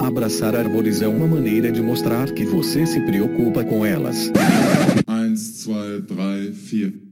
Abraçar árvores é uma maneira de mostrar que você se preocupa com elas. 1, 2, 3, 4.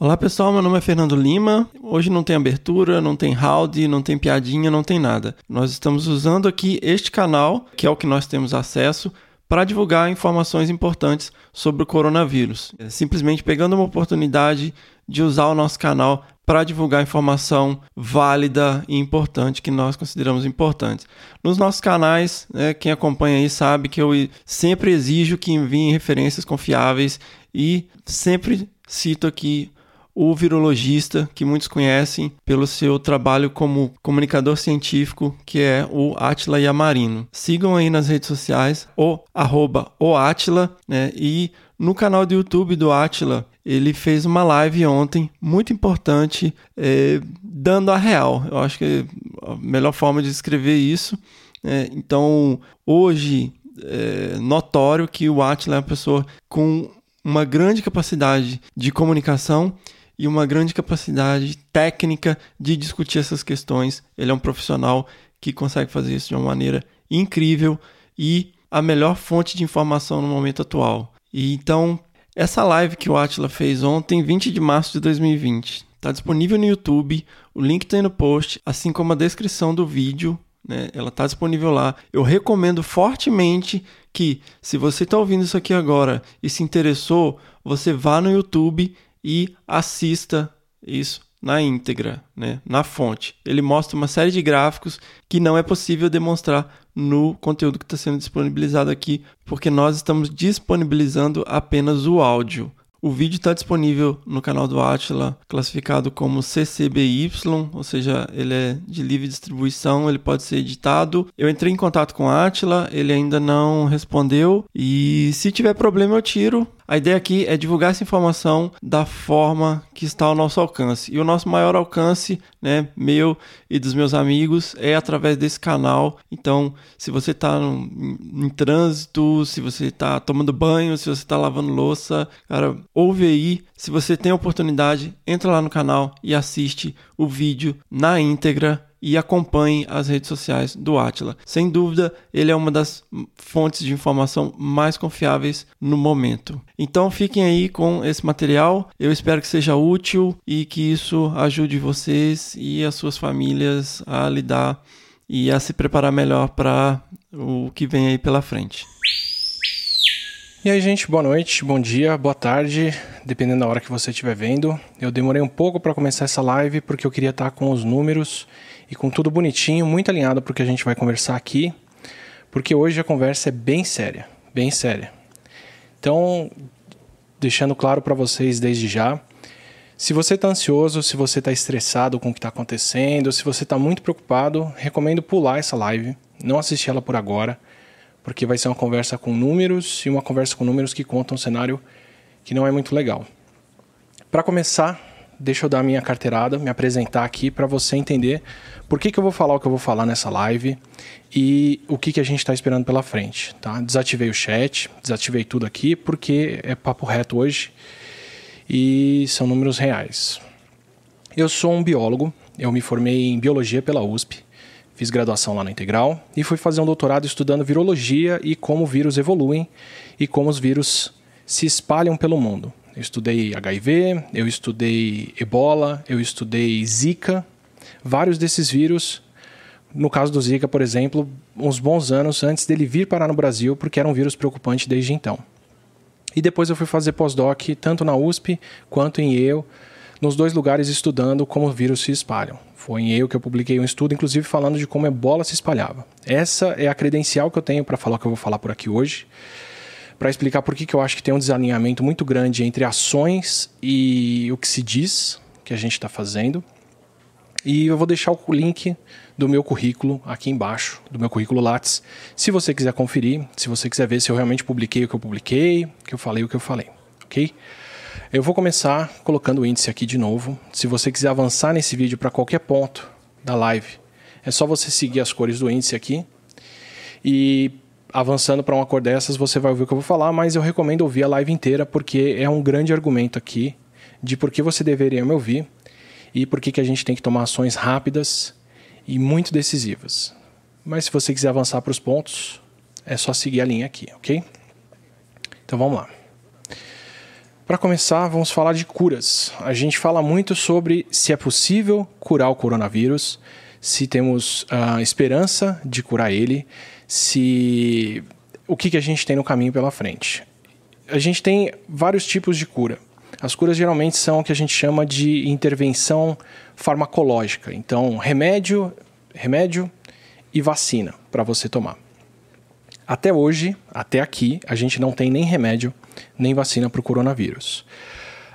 Olá pessoal, meu nome é Fernando Lima. Hoje não tem abertura, não tem howdy, não tem piadinha, não tem nada. Nós estamos usando aqui este canal, que é o que nós temos acesso, para divulgar informações importantes sobre o coronavírus. É simplesmente pegando uma oportunidade de usar o nosso canal para divulgar informação válida e importante que nós consideramos importantes. Nos nossos canais, né, quem acompanha aí sabe que eu sempre exijo que enviem referências confiáveis e sempre cito aqui o virologista, que muitos conhecem pelo seu trabalho como comunicador científico, que é o Atila Yamarino. Sigam aí nas redes sociais o arroba o Atila, né, e no canal do YouTube do Atila, ele fez uma live ontem, muito importante, é, dando a real. Eu acho que é a melhor forma de escrever isso. É, então, hoje, é notório que o Atila é uma pessoa com uma grande capacidade de comunicação e uma grande capacidade técnica de discutir essas questões. Ele é um profissional que consegue fazer isso de uma maneira incrível e a melhor fonte de informação no momento atual. E então, essa live que o Atila fez ontem, 20 de março de 2020, está disponível no YouTube. O link está aí no post, assim como a descrição do vídeo. Né? Ela está disponível lá. Eu recomendo fortemente que, se você está ouvindo isso aqui agora e se interessou, você vá no YouTube e assista isso na íntegra, né, na fonte. Ele mostra uma série de gráficos que não é possível demonstrar no conteúdo que está sendo disponibilizado aqui, porque nós estamos disponibilizando apenas o áudio. O vídeo está disponível no canal do Atila, classificado como CCBY, ou seja, ele é de livre distribuição, ele pode ser editado. Eu entrei em contato com o Atila, ele ainda não respondeu e se tiver problema eu tiro. A ideia aqui é divulgar essa informação da forma que está ao nosso alcance. E o nosso maior alcance, né, meu e dos meus amigos, é através desse canal. Então, se você está em trânsito, se você está tomando banho, se você está lavando louça, cara, ouve aí. Se você tem oportunidade, entra lá no canal e assiste o vídeo na íntegra e acompanhe as redes sociais do Atila. Sem dúvida, ele é uma das fontes de informação mais confiáveis no momento. Então fiquem aí com esse material. Eu espero que seja útil e que isso ajude vocês e as suas famílias a lidar e a se preparar melhor para o que vem aí pela frente. E aí, gente, boa noite, bom dia, boa tarde, dependendo da hora que você estiver vendo. Eu demorei um pouco para começar essa live porque eu queria estar com os números e com tudo bonitinho, muito alinhado para o que a gente vai conversar aqui, porque hoje a conversa é bem séria, bem séria. Então, deixando claro para vocês desde já, se você está ansioso, se você está estressado com o que está acontecendo, se você está muito preocupado, recomendo pular essa live, não assistir ela por agora, porque vai ser uma conversa com números e uma conversa com números que contam um cenário que não é muito legal. Para começar, deixa eu dar minha carteirada, me apresentar aqui para você entender por que, que eu vou falar o que eu vou falar nessa live e o que, que a gente está esperando pela frente. Tá? Desativei o chat, desativei tudo aqui porque é papo reto hoje e são números reais. Eu sou um biólogo, eu me formei em biologia pela USP, fiz graduação lá na Integral e fui fazer um doutorado estudando virologia e como vírus evoluem e como os vírus se espalham pelo mundo. Eu estudei HIV, eu estudei ebola, eu estudei Zika, vários desses vírus. No caso do Zika, por exemplo, uns bons anos antes dele vir parar no Brasil, porque era um vírus preocupante desde então. E depois eu fui fazer pós-doc tanto na USP quanto em Yale, nos dois lugares estudando como vírus se espalham. Foi em Yale que eu publiquei um estudo, inclusive falando de como a ebola se espalhava. Essa é a credencial que eu tenho para falar o que eu vou falar por aqui hoje para explicar por que, eu acho que tem um desalinhamento muito grande entre ações e o que se diz que a gente está fazendo. E eu vou deixar o link do meu currículo aqui embaixo, do meu currículo Lattes, se você quiser conferir, se você quiser ver se eu realmente publiquei o que eu publiquei, que eu falei o que eu falei, ok? Eu vou começar colocando o índice aqui de novo. Se você quiser avançar nesse vídeo para qualquer ponto da live, é só você seguir as cores do índice aqui. E avançando para uma cor dessas, você vai ouvir o que eu vou falar, mas eu recomendo ouvir a live inteira porque é um grande argumento aqui de por que você deveria me ouvir e por que, que a gente tem que tomar ações rápidas e muito decisivas. mas se você quiser avançar para os pontos, é só seguir a linha aqui, ok? Então vamos lá. Para começar, vamos falar de curas. A gente fala muito sobre se é possível curar o coronavírus, se temos a uh, esperança de curar ele, se o que, que a gente tem no caminho pela frente. A gente tem vários tipos de cura. As curas geralmente são o que a gente chama de intervenção farmacológica. Então, remédio, remédio e vacina para você tomar. Até hoje, até aqui, a gente não tem nem remédio nem vacina para o coronavírus.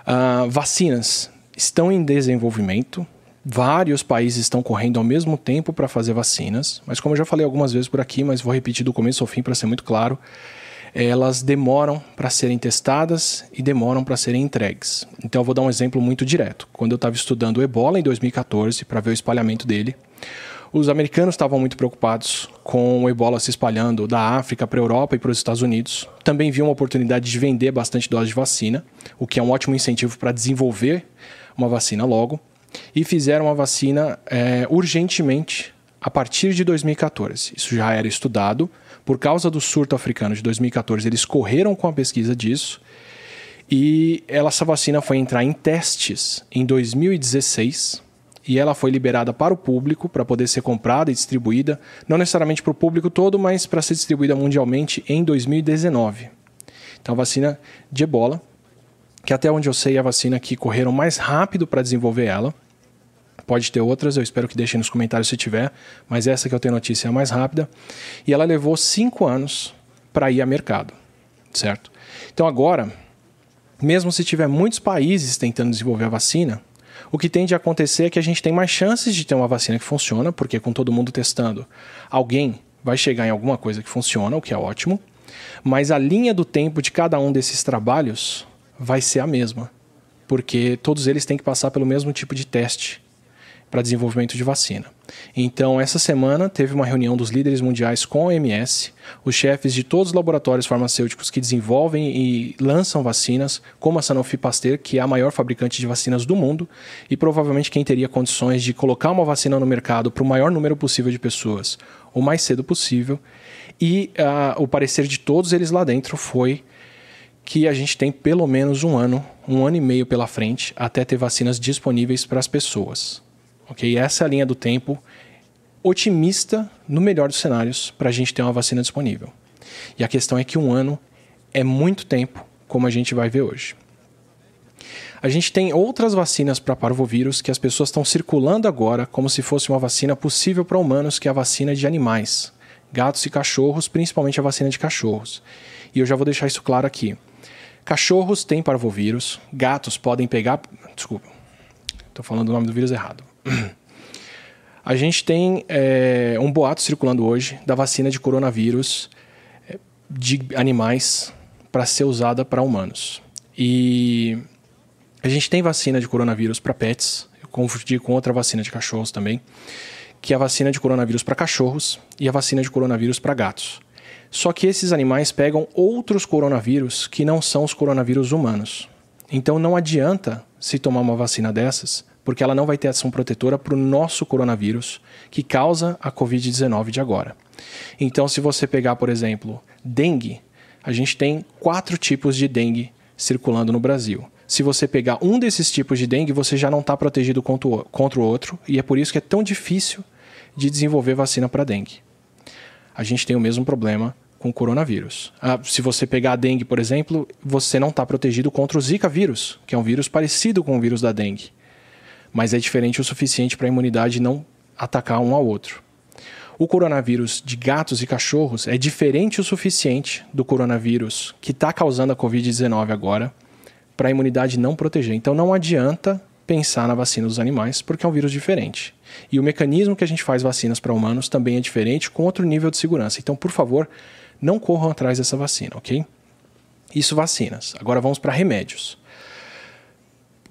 Uh, vacinas estão em desenvolvimento. Vários países estão correndo ao mesmo tempo para fazer vacinas, mas como eu já falei algumas vezes por aqui, mas vou repetir do começo ao fim para ser muito claro, elas demoram para serem testadas e demoram para serem entregues. Então eu vou dar um exemplo muito direto. Quando eu estava estudando o Ebola em 2014 para ver o espalhamento dele, os americanos estavam muito preocupados com o ebola se espalhando da África para a Europa e para os Estados Unidos. Também viam uma oportunidade de vender bastante doses de vacina, o que é um ótimo incentivo para desenvolver uma vacina logo. E fizeram a vacina é, urgentemente a partir de 2014. Isso já era estudado. Por causa do surto africano de 2014, eles correram com a pesquisa disso. E essa vacina foi entrar em testes em 2016 e ela foi liberada para o público para poder ser comprada e distribuída, não necessariamente para o público todo, mas para ser distribuída mundialmente em 2019. Então, vacina de ebola, que até onde eu sei é a vacina que correram mais rápido para desenvolver ela. Pode ter outras, eu espero que deixem nos comentários se tiver, mas essa que eu tenho notícia é a mais rápida. E ela levou cinco anos para ir a mercado, certo? Então agora, mesmo se tiver muitos países tentando desenvolver a vacina, o que tende a acontecer é que a gente tem mais chances de ter uma vacina que funciona, porque com todo mundo testando, alguém vai chegar em alguma coisa que funciona, o que é ótimo, mas a linha do tempo de cada um desses trabalhos vai ser a mesma, porque todos eles têm que passar pelo mesmo tipo de teste para desenvolvimento de vacina. Então, essa semana teve uma reunião dos líderes mundiais com a OMS, os chefes de todos os laboratórios farmacêuticos que desenvolvem e lançam vacinas, como a Sanofi Pasteur, que é a maior fabricante de vacinas do mundo, e provavelmente quem teria condições de colocar uma vacina no mercado para o maior número possível de pessoas, o mais cedo possível. E uh, o parecer de todos eles lá dentro foi que a gente tem pelo menos um ano, um ano e meio pela frente, até ter vacinas disponíveis para as pessoas. Ok? Essa é a linha do tempo otimista, no melhor dos cenários, para a gente ter uma vacina disponível. E a questão é que um ano é muito tempo, como a gente vai ver hoje. A gente tem outras vacinas para parvovírus que as pessoas estão circulando agora como se fosse uma vacina possível para humanos, que é a vacina de animais, gatos e cachorros, principalmente a vacina de cachorros. E eu já vou deixar isso claro aqui. Cachorros têm parvovírus, gatos podem pegar. Desculpa, estou falando o nome do vírus errado. A gente tem é, um boato circulando hoje da vacina de coronavírus é, de animais para ser usada para humanos. E a gente tem vacina de coronavírus para pets, eu confundi com outra vacina de cachorros também, que é a vacina de coronavírus para cachorros e a vacina de coronavírus para gatos. Só que esses animais pegam outros coronavírus que não são os coronavírus humanos. Então não adianta se tomar uma vacina dessas porque ela não vai ter ação protetora para o nosso coronavírus que causa a Covid-19 de agora. Então, se você pegar, por exemplo, dengue, a gente tem quatro tipos de dengue circulando no Brasil. Se você pegar um desses tipos de dengue, você já não está protegido contra o outro, e é por isso que é tão difícil de desenvolver vacina para dengue. A gente tem o mesmo problema com o coronavírus. Ah, se você pegar a dengue, por exemplo, você não está protegido contra o Zika vírus, que é um vírus parecido com o vírus da dengue mas é diferente o suficiente para a imunidade não atacar um ao outro. O coronavírus de gatos e cachorros é diferente o suficiente do coronavírus que está causando a Covid-19 agora para a imunidade não proteger. Então não adianta pensar na vacina dos animais porque é um vírus diferente. E o mecanismo que a gente faz vacinas para humanos também é diferente com outro nível de segurança. Então, por favor, não corram atrás dessa vacina, ok? Isso vacinas. Agora vamos para remédios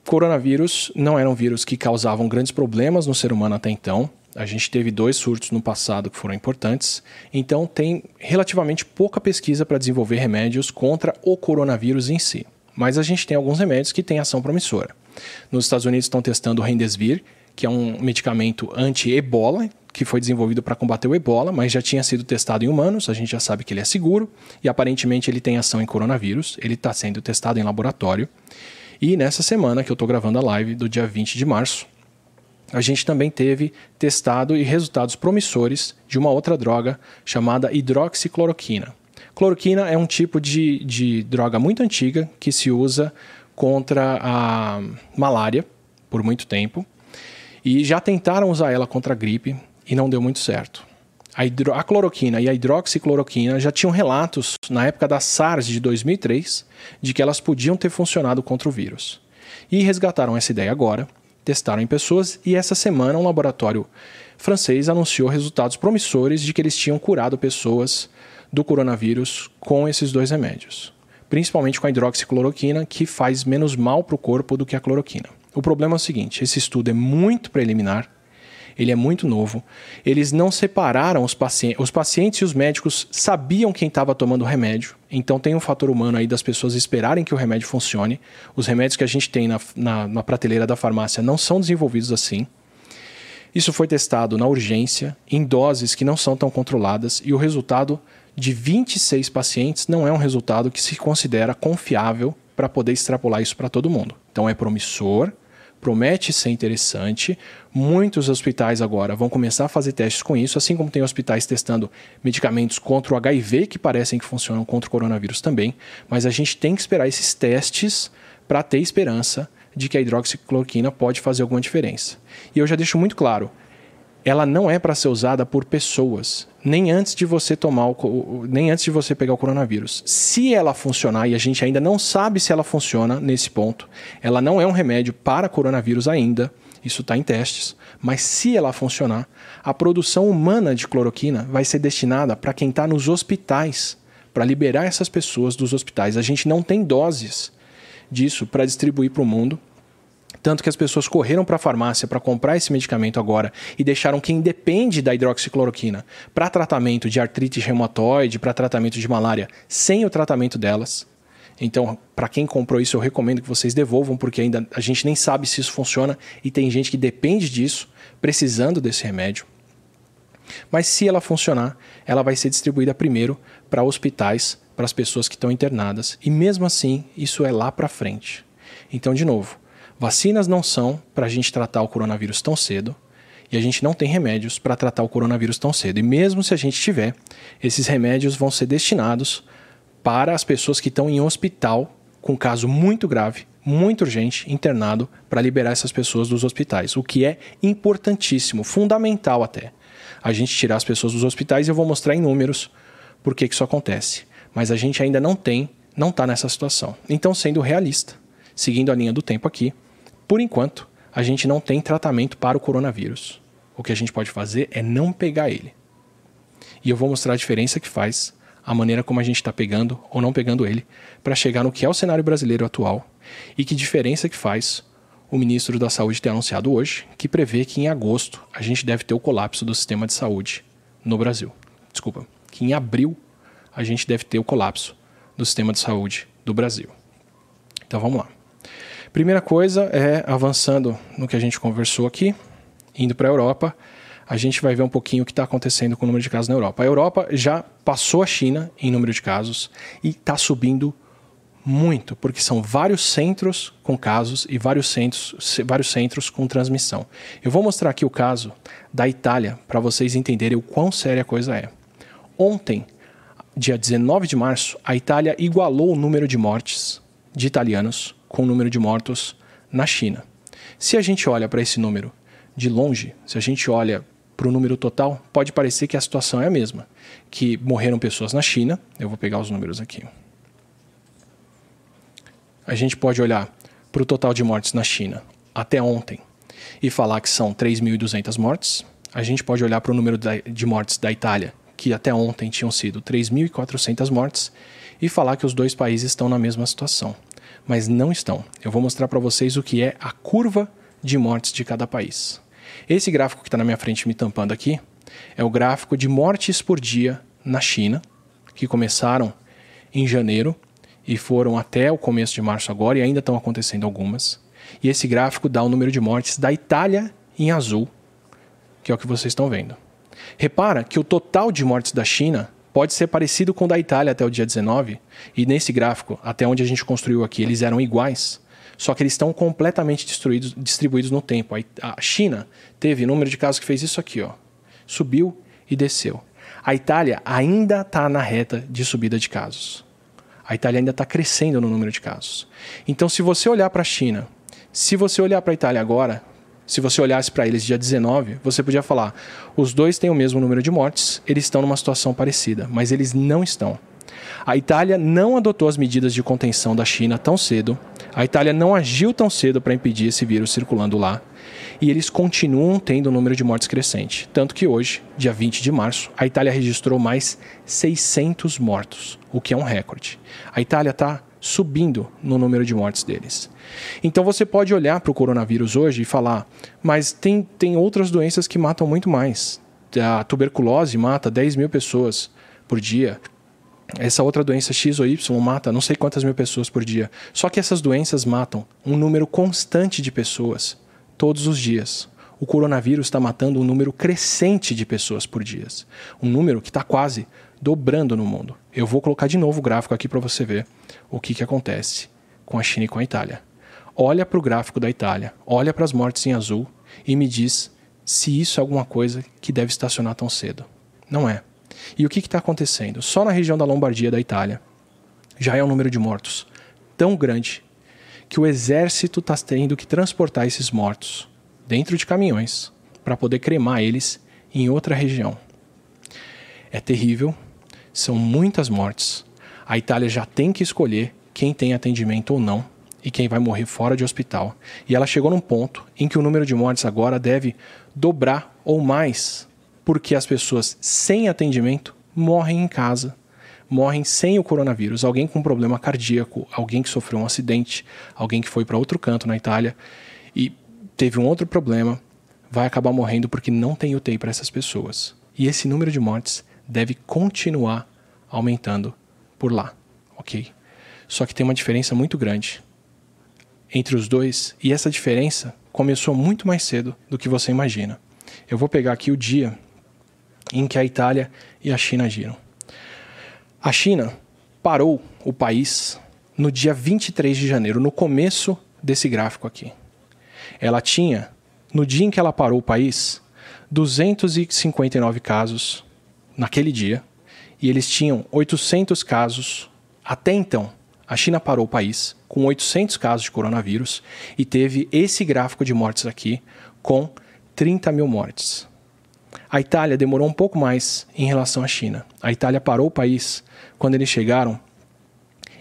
coronavírus não era um vírus que causavam grandes problemas no ser humano até então. A gente teve dois surtos no passado que foram importantes, então tem relativamente pouca pesquisa para desenvolver remédios contra o coronavírus em si. Mas a gente tem alguns remédios que têm ação promissora. Nos Estados Unidos estão testando o Remdesivir, que é um medicamento anti-ebola, que foi desenvolvido para combater o ebola, mas já tinha sido testado em humanos, a gente já sabe que ele é seguro e aparentemente ele tem ação em coronavírus, ele está sendo testado em laboratório. E nessa semana que eu estou gravando a live, do dia 20 de março, a gente também teve testado e resultados promissores de uma outra droga chamada hidroxicloroquina. Cloroquina é um tipo de, de droga muito antiga que se usa contra a malária por muito tempo. E já tentaram usar ela contra a gripe e não deu muito certo. A, hidro... a cloroquina e a hidroxicloroquina já tinham relatos na época da SARS de 2003 de que elas podiam ter funcionado contra o vírus. E resgataram essa ideia agora, testaram em pessoas e essa semana um laboratório francês anunciou resultados promissores de que eles tinham curado pessoas do coronavírus com esses dois remédios, principalmente com a hidroxicloroquina, que faz menos mal para o corpo do que a cloroquina. O problema é o seguinte: esse estudo é muito preliminar, ele é muito novo. Eles não separaram os pacientes. Os pacientes e os médicos sabiam quem estava tomando o remédio. Então tem um fator humano aí das pessoas esperarem que o remédio funcione. Os remédios que a gente tem na, na, na prateleira da farmácia não são desenvolvidos assim. Isso foi testado na urgência, em doses que não são tão controladas, e o resultado de 26 pacientes não é um resultado que se considera confiável para poder extrapolar isso para todo mundo. Então é promissor, promete ser interessante. Muitos hospitais agora vão começar a fazer testes com isso, assim como tem hospitais testando medicamentos contra o HIV que parecem que funcionam contra o coronavírus também. Mas a gente tem que esperar esses testes para ter esperança de que a hidroxicloroquina pode fazer alguma diferença. E eu já deixo muito claro, ela não é para ser usada por pessoas, nem antes de você tomar o, nem antes de você pegar o coronavírus. Se ela funcionar e a gente ainda não sabe se ela funciona nesse ponto, ela não é um remédio para coronavírus ainda. Isso está em testes, mas se ela funcionar, a produção humana de cloroquina vai ser destinada para quem está nos hospitais, para liberar essas pessoas dos hospitais. A gente não tem doses disso para distribuir para o mundo. Tanto que as pessoas correram para a farmácia para comprar esse medicamento agora e deixaram quem depende da hidroxicloroquina para tratamento de artrite reumatoide, para tratamento de malária, sem o tratamento delas. Então, para quem comprou isso, eu recomendo que vocês devolvam, porque ainda a gente nem sabe se isso funciona e tem gente que depende disso, precisando desse remédio. Mas se ela funcionar, ela vai ser distribuída primeiro para hospitais, para as pessoas que estão internadas, e mesmo assim, isso é lá para frente. Então, de novo, Vacinas não são para a gente tratar o coronavírus tão cedo e a gente não tem remédios para tratar o coronavírus tão cedo. E mesmo se a gente tiver, esses remédios vão ser destinados para as pessoas que estão em hospital com caso muito grave, muito urgente, internado, para liberar essas pessoas dos hospitais, o que é importantíssimo, fundamental até. A gente tirar as pessoas dos hospitais e eu vou mostrar em números por que isso acontece. Mas a gente ainda não tem, não está nessa situação. Então, sendo realista, seguindo a linha do tempo aqui, por enquanto, a gente não tem tratamento para o coronavírus. O que a gente pode fazer é não pegar ele. E eu vou mostrar a diferença que faz a maneira como a gente está pegando ou não pegando ele para chegar no que é o cenário brasileiro atual e que diferença que faz o ministro da Saúde ter anunciado hoje que prevê que em agosto a gente deve ter o colapso do sistema de saúde no Brasil. Desculpa, que em abril a gente deve ter o colapso do sistema de saúde do Brasil. Então vamos lá. Primeira coisa é avançando no que a gente conversou aqui, indo para a Europa, a gente vai ver um pouquinho o que está acontecendo com o número de casos na Europa. A Europa já passou a China em número de casos e está subindo muito, porque são vários centros com casos e vários centros, vários centros com transmissão. Eu vou mostrar aqui o caso da Itália para vocês entenderem o quão séria a coisa é. Ontem, dia 19 de março, a Itália igualou o número de mortes de italianos com o número de mortos na China. Se a gente olha para esse número de longe, se a gente olha para o número total, pode parecer que a situação é a mesma, que morreram pessoas na China. Eu vou pegar os números aqui. A gente pode olhar para o total de mortes na China até ontem e falar que são 3.200 mortes. A gente pode olhar para o número de mortes da Itália, que até ontem tinham sido 3.400 mortes, e falar que os dois países estão na mesma situação mas não estão. Eu vou mostrar para vocês o que é a curva de mortes de cada país. Esse gráfico que está na minha frente me tampando aqui é o gráfico de mortes por dia na China, que começaram em janeiro e foram até o começo de março agora e ainda estão acontecendo algumas. E esse gráfico dá o número de mortes da Itália em azul, que é o que vocês estão vendo. Repara que o total de mortes da China pode ser parecido com o da Itália até o dia 19, e nesse gráfico, até onde a gente construiu aqui, eles eram iguais, só que eles estão completamente destruídos, distribuídos no tempo. A China teve número de casos que fez isso aqui, ó, subiu e desceu. A Itália ainda está na reta de subida de casos. A Itália ainda está crescendo no número de casos. Então, se você olhar para a China, se você olhar para a Itália agora, se você olhasse para eles dia 19, você podia falar: os dois têm o mesmo número de mortes, eles estão numa situação parecida, mas eles não estão. A Itália não adotou as medidas de contenção da China tão cedo, a Itália não agiu tão cedo para impedir esse vírus circulando lá, e eles continuam tendo um número de mortes crescente. Tanto que hoje, dia 20 de março, a Itália registrou mais 600 mortos, o que é um recorde. A Itália está subindo no número de mortes deles. Então você pode olhar para o coronavírus hoje e falar, mas tem, tem outras doenças que matam muito mais. A tuberculose mata 10 mil pessoas por dia. Essa outra doença X ou Y mata não sei quantas mil pessoas por dia. Só que essas doenças matam um número constante de pessoas todos os dias. O coronavírus está matando um número crescente de pessoas por dia. Um número que está quase dobrando no mundo. Eu vou colocar de novo o gráfico aqui para você ver o que, que acontece com a China e com a Itália. Olha para o gráfico da Itália, olha para as mortes em azul e me diz se isso é alguma coisa que deve estacionar tão cedo. Não é. E o que está acontecendo? Só na região da Lombardia da Itália já é um número de mortos tão grande que o exército está tendo que transportar esses mortos dentro de caminhões para poder cremar eles em outra região. É terrível, são muitas mortes. A Itália já tem que escolher quem tem atendimento ou não e quem vai morrer fora de hospital. E ela chegou num ponto em que o número de mortes agora deve dobrar ou mais, porque as pessoas sem atendimento morrem em casa, morrem sem o coronavírus. Alguém com problema cardíaco, alguém que sofreu um acidente, alguém que foi para outro canto na Itália e teve um outro problema, vai acabar morrendo porque não tem UTI para essas pessoas. E esse número de mortes deve continuar aumentando por lá, ok? Só que tem uma diferença muito grande entre os dois e essa diferença começou muito mais cedo do que você imagina. Eu vou pegar aqui o dia em que a Itália e a China agiram. A China parou o país no dia 23 de janeiro, no começo desse gráfico aqui. Ela tinha, no dia em que ela parou o país, 259 casos naquele dia e eles tinham 800 casos até então. A China parou o país com 800 casos de coronavírus e teve esse gráfico de mortes aqui com 30 mil mortes. A Itália demorou um pouco mais em relação à China. A Itália parou o país quando eles chegaram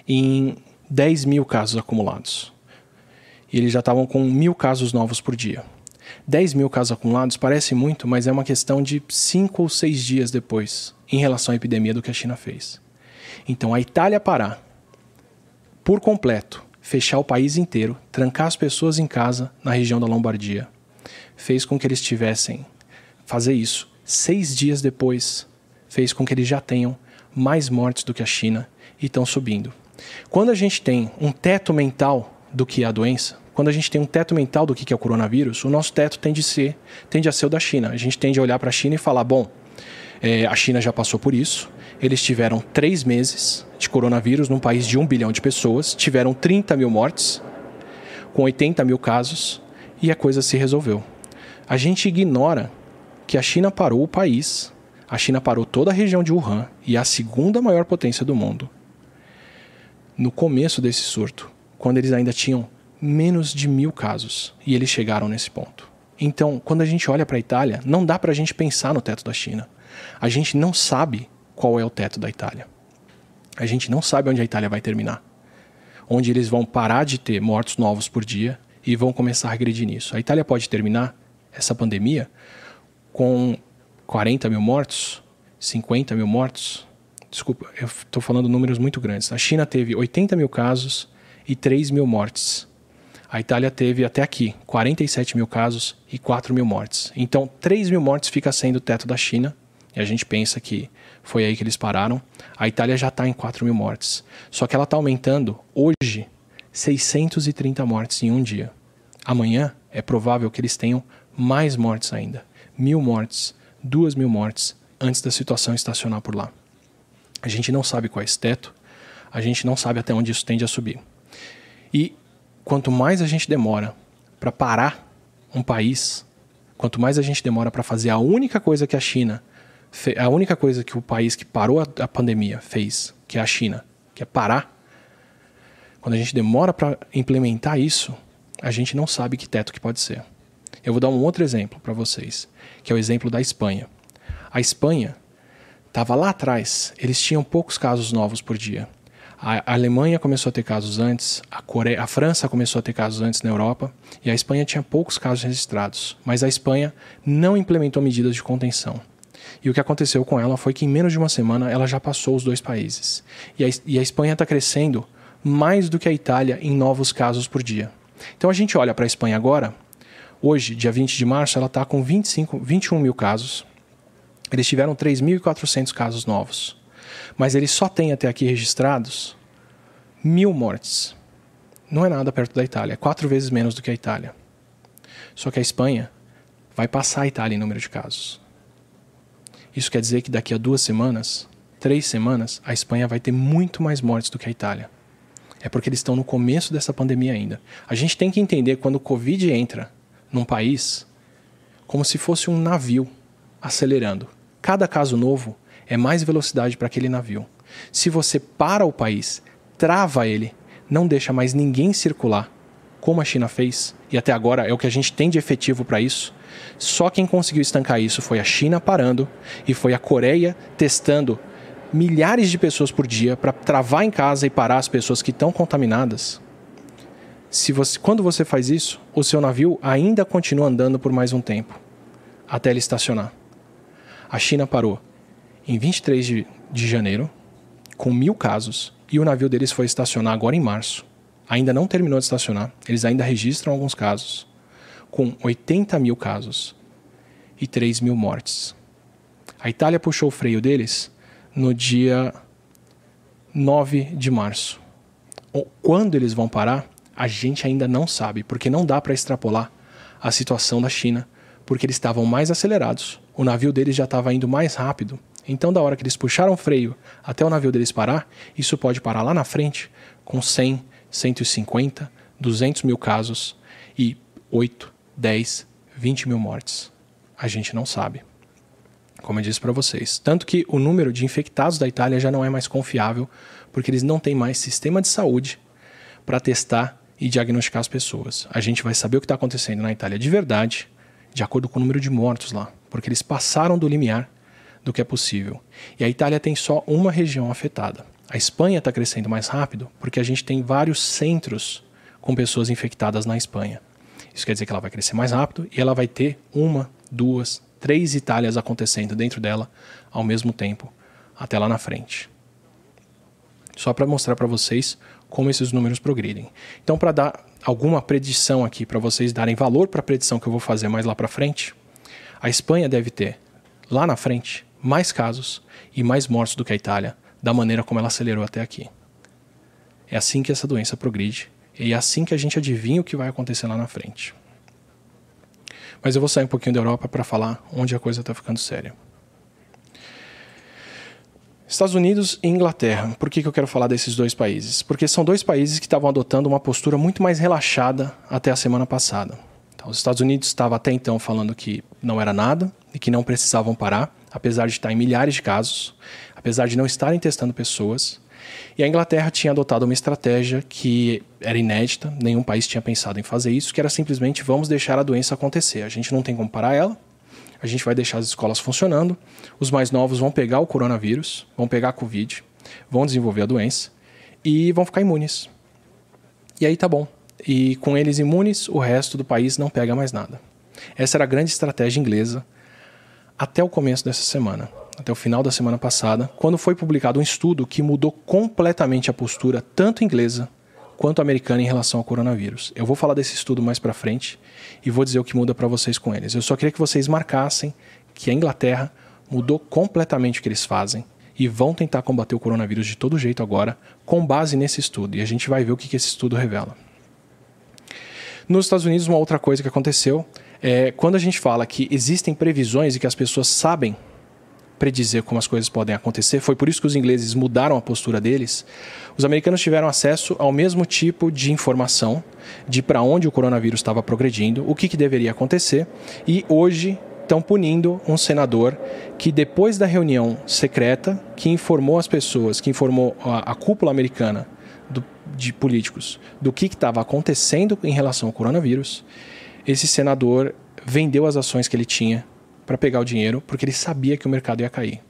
em 10 mil casos acumulados. E eles já estavam com mil casos novos por dia. 10 mil casos acumulados parece muito, mas é uma questão de 5 ou 6 dias depois, em relação à epidemia do que a China fez. Então, a Itália parar por completo, fechar o país inteiro, trancar as pessoas em casa na região da Lombardia, fez com que eles tivessem fazer isso. Seis dias depois, fez com que eles já tenham mais mortes do que a China e estão subindo. Quando a gente tem um teto mental do que é a doença, quando a gente tem um teto mental do que é o coronavírus, o nosso teto tende a ser, tende a ser o da China. A gente tende a olhar para a China e falar: bom, é, a China já passou por isso, eles tiveram três meses de coronavírus num país de um bilhão de pessoas, tiveram 30 mil mortes, com 80 mil casos, e a coisa se resolveu. A gente ignora que a China parou o país, a China parou toda a região de Wuhan e é a segunda maior potência do mundo. No começo desse surto, quando eles ainda tinham menos de mil casos e eles chegaram nesse ponto. Então, quando a gente olha para a Itália, não dá para a gente pensar no teto da China. A gente não sabe qual é o teto da Itália. A gente não sabe onde a Itália vai terminar. Onde eles vão parar de ter mortos novos por dia e vão começar a regredir nisso. A Itália pode terminar essa pandemia com 40 mil mortos, 50 mil mortos. Desculpa, eu estou falando números muito grandes. A China teve 80 mil casos e 3 mil mortes. A Itália teve até aqui 47 mil casos e 4 mil mortes. Então, 3 mil mortes fica sendo o teto da China. E a gente pensa que foi aí que eles pararam. A Itália já está em 4 mil mortes. Só que ela está aumentando hoje 630 mortes em um dia. Amanhã é provável que eles tenham mais mortes ainda. Mil mortes, duas mil mortes antes da situação estacionar por lá. A gente não sabe qual é esse teto, a gente não sabe até onde isso tende a subir. E quanto mais a gente demora para parar um país, quanto mais a gente demora para fazer a única coisa que a China, a única coisa que o país que parou a pandemia fez, que é a China, que é parar, quando a gente demora para implementar isso, a gente não sabe que teto que pode ser. Eu vou dar um outro exemplo para vocês, que é o exemplo da Espanha. A Espanha estava lá atrás, eles tinham poucos casos novos por dia. A Alemanha começou a ter casos antes, a, Coreia, a França começou a ter casos antes na Europa e a Espanha tinha poucos casos registrados. Mas a Espanha não implementou medidas de contenção. E o que aconteceu com ela foi que em menos de uma semana ela já passou os dois países. E a, e a Espanha está crescendo mais do que a Itália em novos casos por dia. Então a gente olha para a Espanha agora, hoje, dia 20 de março, ela está com 25, 21 mil casos. Eles tiveram 3.400 casos novos mas ele só tem até aqui registrados mil mortes. Não é nada perto da Itália, é quatro vezes menos do que a Itália. Só que a Espanha vai passar a Itália em número de casos. Isso quer dizer que daqui a duas semanas, três semanas, a Espanha vai ter muito mais mortes do que a Itália. É porque eles estão no começo dessa pandemia ainda. A gente tem que entender quando o Covid entra num país como se fosse um navio acelerando. Cada caso novo é mais velocidade para aquele navio. Se você para o país, trava ele, não deixa mais ninguém circular, como a China fez, e até agora é o que a gente tem de efetivo para isso, só quem conseguiu estancar isso foi a China parando e foi a Coreia testando milhares de pessoas por dia para travar em casa e parar as pessoas que estão contaminadas. Se você, quando você faz isso, o seu navio ainda continua andando por mais um tempo, até ele estacionar. A China parou em 23 de, de janeiro, com mil casos, e o navio deles foi estacionar agora em março. Ainda não terminou de estacionar, eles ainda registram alguns casos, com 80 mil casos e 3 mil mortes. A Itália puxou o freio deles no dia 9 de março. Quando eles vão parar, a gente ainda não sabe, porque não dá para extrapolar a situação da China, porque eles estavam mais acelerados, o navio deles já estava indo mais rápido então, da hora que eles puxaram o freio até o navio deles parar, isso pode parar lá na frente com 100, 150, 200 mil casos e 8, 10, 20 mil mortes. A gente não sabe. Como eu disse para vocês. Tanto que o número de infectados da Itália já não é mais confiável, porque eles não têm mais sistema de saúde para testar e diagnosticar as pessoas. A gente vai saber o que está acontecendo na Itália de verdade, de acordo com o número de mortos lá, porque eles passaram do limiar do que é possível. E a Itália tem só uma região afetada. A Espanha está crescendo mais rápido porque a gente tem vários centros com pessoas infectadas na Espanha. Isso quer dizer que ela vai crescer mais rápido e ela vai ter uma, duas, três Itálias acontecendo dentro dela ao mesmo tempo, até lá na frente. Só para mostrar para vocês como esses números progridem. Então, para dar alguma predição aqui, para vocês darem valor para a predição que eu vou fazer mais lá para frente, a Espanha deve ter, lá na frente, mais casos e mais mortes do que a Itália, da maneira como ela acelerou até aqui. É assim que essa doença progride e é assim que a gente adivinha o que vai acontecer lá na frente. Mas eu vou sair um pouquinho da Europa para falar onde a coisa está ficando séria. Estados Unidos e Inglaterra. Por que, que eu quero falar desses dois países? Porque são dois países que estavam adotando uma postura muito mais relaxada até a semana passada. Então, os Estados Unidos estava até então falando que não era nada e que não precisavam parar apesar de estar em milhares de casos, apesar de não estarem testando pessoas. E a Inglaterra tinha adotado uma estratégia que era inédita, nenhum país tinha pensado em fazer isso, que era simplesmente vamos deixar a doença acontecer. A gente não tem como parar ela, a gente vai deixar as escolas funcionando, os mais novos vão pegar o coronavírus, vão pegar a Covid, vão desenvolver a doença e vão ficar imunes. E aí tá bom. E com eles imunes, o resto do país não pega mais nada. Essa era a grande estratégia inglesa até o começo dessa semana, até o final da semana passada, quando foi publicado um estudo que mudou completamente a postura tanto inglesa quanto americana em relação ao coronavírus. Eu vou falar desse estudo mais para frente e vou dizer o que muda para vocês com eles. Eu só queria que vocês marcassem que a Inglaterra mudou completamente o que eles fazem e vão tentar combater o coronavírus de todo jeito agora, com base nesse estudo. E a gente vai ver o que esse estudo revela. Nos Estados Unidos, uma outra coisa que aconteceu é, quando a gente fala que existem previsões e que as pessoas sabem predizer como as coisas podem acontecer, foi por isso que os ingleses mudaram a postura deles. Os americanos tiveram acesso ao mesmo tipo de informação de para onde o coronavírus estava progredindo, o que, que deveria acontecer, e hoje estão punindo um senador que, depois da reunião secreta, que informou as pessoas, que informou a, a cúpula americana do, de políticos do que estava acontecendo em relação ao coronavírus, esse senador vendeu as ações que ele tinha para pegar o dinheiro, porque ele sabia que o mercado ia cair.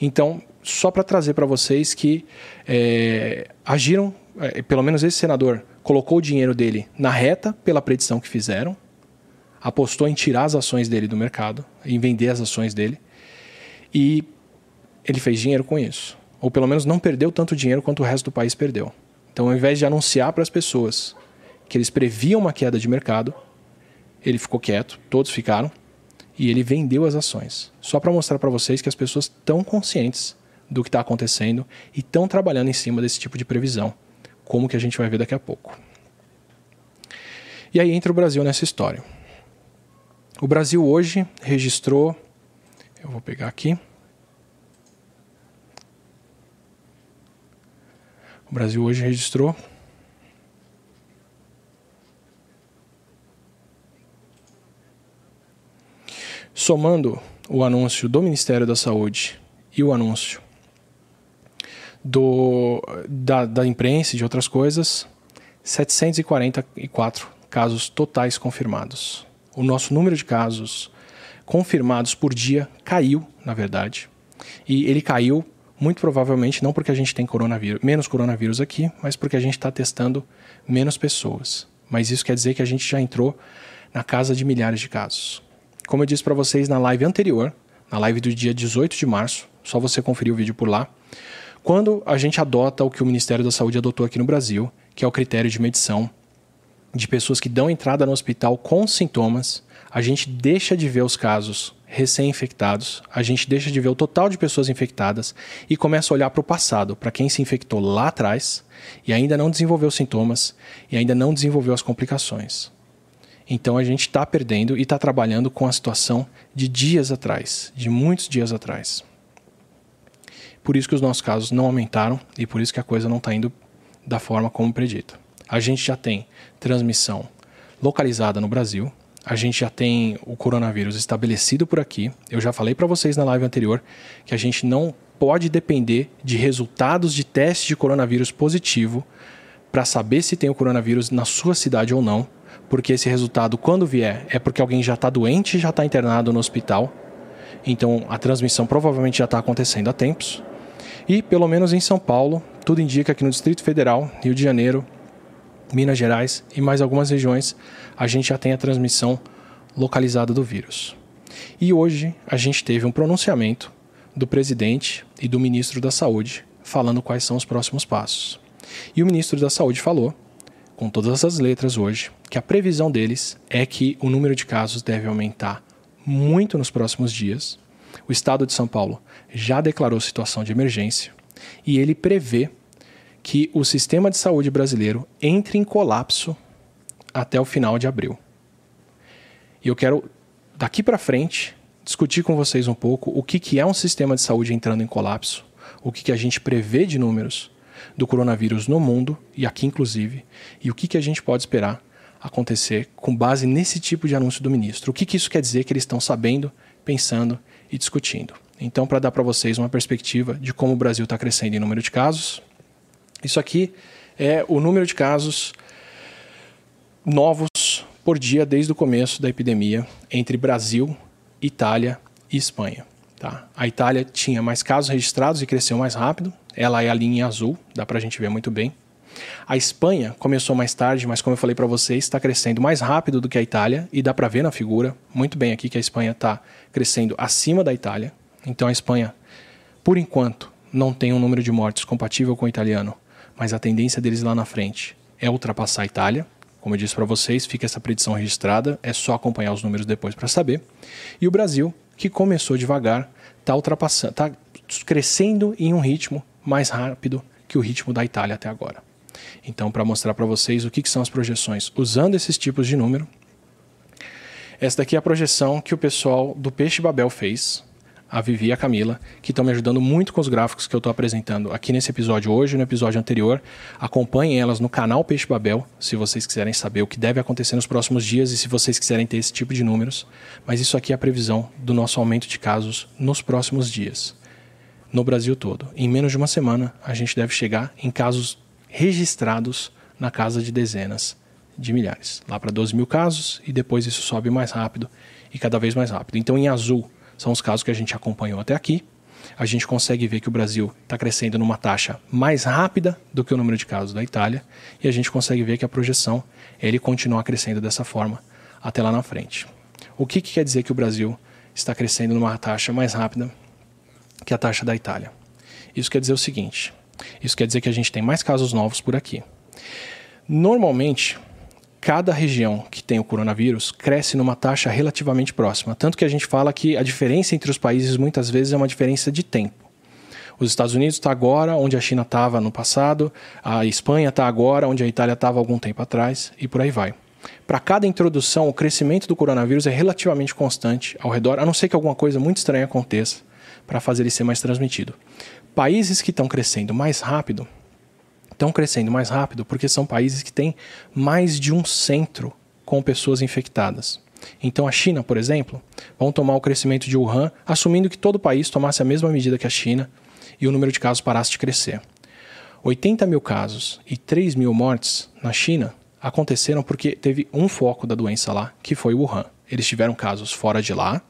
Então, só para trazer para vocês que é, agiram, é, pelo menos esse senador colocou o dinheiro dele na reta pela predição que fizeram, apostou em tirar as ações dele do mercado, em vender as ações dele, e ele fez dinheiro com isso. Ou pelo menos não perdeu tanto dinheiro quanto o resto do país perdeu. Então, ao invés de anunciar para as pessoas que eles previam uma queda de mercado, ele ficou quieto, todos ficaram, e ele vendeu as ações. Só para mostrar para vocês que as pessoas estão conscientes do que está acontecendo e estão trabalhando em cima desse tipo de previsão, como que a gente vai ver daqui a pouco. E aí entra o Brasil nessa história. O Brasil hoje registrou, eu vou pegar aqui. O Brasil hoje registrou somando o anúncio do Ministério da Saúde e o anúncio do, da, da imprensa e de outras coisas, 744 casos totais confirmados o nosso número de casos confirmados por dia caiu, na verdade. E ele caiu muito provavelmente não porque a gente tem coronavírus, menos coronavírus aqui, mas porque a gente está testando menos pessoas. Mas isso quer dizer que a gente já entrou na casa de milhares de casos. Como eu disse para vocês na live anterior, na live do dia 18 de março, só você conferir o vídeo por lá, quando a gente adota o que o Ministério da Saúde adotou aqui no Brasil, que é o critério de medição de pessoas que dão entrada no hospital com sintomas, a gente deixa de ver os casos recém-infectados, a gente deixa de ver o total de pessoas infectadas e começa a olhar para o passado, para quem se infectou lá atrás e ainda não desenvolveu sintomas e ainda não desenvolveu as complicações. Então a gente está perdendo e está trabalhando com a situação de dias atrás, de muitos dias atrás. Por isso que os nossos casos não aumentaram e por isso que a coisa não está indo da forma como predita. A gente já tem transmissão localizada no Brasil, a gente já tem o coronavírus estabelecido por aqui. Eu já falei para vocês na live anterior que a gente não pode depender de resultados de teste de coronavírus positivo para saber se tem o coronavírus na sua cidade ou não, porque esse resultado, quando vier, é porque alguém já está doente e já está internado no hospital. Então a transmissão provavelmente já está acontecendo há tempos. E, pelo menos em São Paulo, tudo indica que no Distrito Federal, Rio de Janeiro, Minas Gerais e mais algumas regiões, a gente já tem a transmissão localizada do vírus. E hoje a gente teve um pronunciamento do presidente e do ministro da Saúde falando quais são os próximos passos. E o ministro da Saúde falou, com todas as letras hoje, que a previsão deles é que o número de casos deve aumentar muito nos próximos dias. O estado de São Paulo já declarou situação de emergência e ele prevê que o sistema de saúde brasileiro entre em colapso até o final de abril. E eu quero, daqui para frente, discutir com vocês um pouco o que, que é um sistema de saúde entrando em colapso, o que, que a gente prevê de números do coronavírus no mundo e aqui inclusive, e o que, que a gente pode esperar acontecer com base nesse tipo de anúncio do ministro. O que, que isso quer dizer que eles estão sabendo, pensando e discutindo. Então, para dar para vocês uma perspectiva de como o Brasil está crescendo em número de casos, isso aqui é o número de casos novos por dia desde o começo da epidemia entre Brasil, Itália e Espanha. Tá? A Itália tinha mais casos registrados e cresceu mais rápido. Ela é a linha azul, dá para a gente ver muito bem. A Espanha começou mais tarde, mas como eu falei para vocês, está crescendo mais rápido do que a Itália e dá para ver na figura muito bem aqui que a Espanha está crescendo acima da Itália. Então a Espanha, por enquanto, não tem um número de mortes compatível com o italiano, mas a tendência deles lá na frente é ultrapassar a Itália. Como eu disse para vocês, fica essa predição registrada, é só acompanhar os números depois para saber. E o Brasil, que começou devagar, está ultrapassando, está crescendo em um ritmo mais rápido que o ritmo da Itália até agora. Então, para mostrar para vocês o que, que, são as projeções usando esses tipos de número, Essa daqui é a projeção que o pessoal do Peixe Babel fez, a Vivi e a Camila, que estão me ajudando muito com os gráficos que eu estou apresentando aqui nesse episódio hoje, no episódio anterior. Acompanhem elas no canal Peixe Babel, se vocês quiserem saber o que deve acontecer nos próximos dias e se vocês quiserem ter esse tipo de números. Mas isso aqui é a previsão do nosso aumento de casos nos próximos dias, no Brasil todo. Em menos de uma semana, a gente deve chegar em casos registrados na casa de dezenas de milhares, lá para 12 mil casos, e depois isso sobe mais rápido e cada vez mais rápido. Então, em azul, são os casos que a gente acompanhou até aqui. A gente consegue ver que o Brasil está crescendo numa taxa mais rápida do que o número de casos da Itália, e a gente consegue ver que a projeção é ele continuar crescendo dessa forma até lá na frente. O que, que quer dizer que o Brasil está crescendo numa taxa mais rápida que a taxa da Itália? Isso quer dizer o seguinte: isso quer dizer que a gente tem mais casos novos por aqui. Normalmente, cada região que tem o coronavírus cresce numa taxa relativamente próxima. Tanto que a gente fala que a diferença entre os países muitas vezes é uma diferença de tempo. Os Estados Unidos está agora onde a China estava no passado, a Espanha está agora onde a Itália estava algum tempo atrás e por aí vai. Para cada introdução, o crescimento do coronavírus é relativamente constante ao redor, a não ser que alguma coisa muito estranha aconteça para fazer ele ser mais transmitido. Países que estão crescendo mais rápido estão crescendo mais rápido porque são países que têm mais de um centro com pessoas infectadas. Então, a China, por exemplo, vão tomar o crescimento de Wuhan, assumindo que todo o país tomasse a mesma medida que a China e o número de casos parasse de crescer. 80 mil casos e 3 mil mortes na China aconteceram porque teve um foco da doença lá, que foi Wuhan. Eles tiveram casos fora de lá,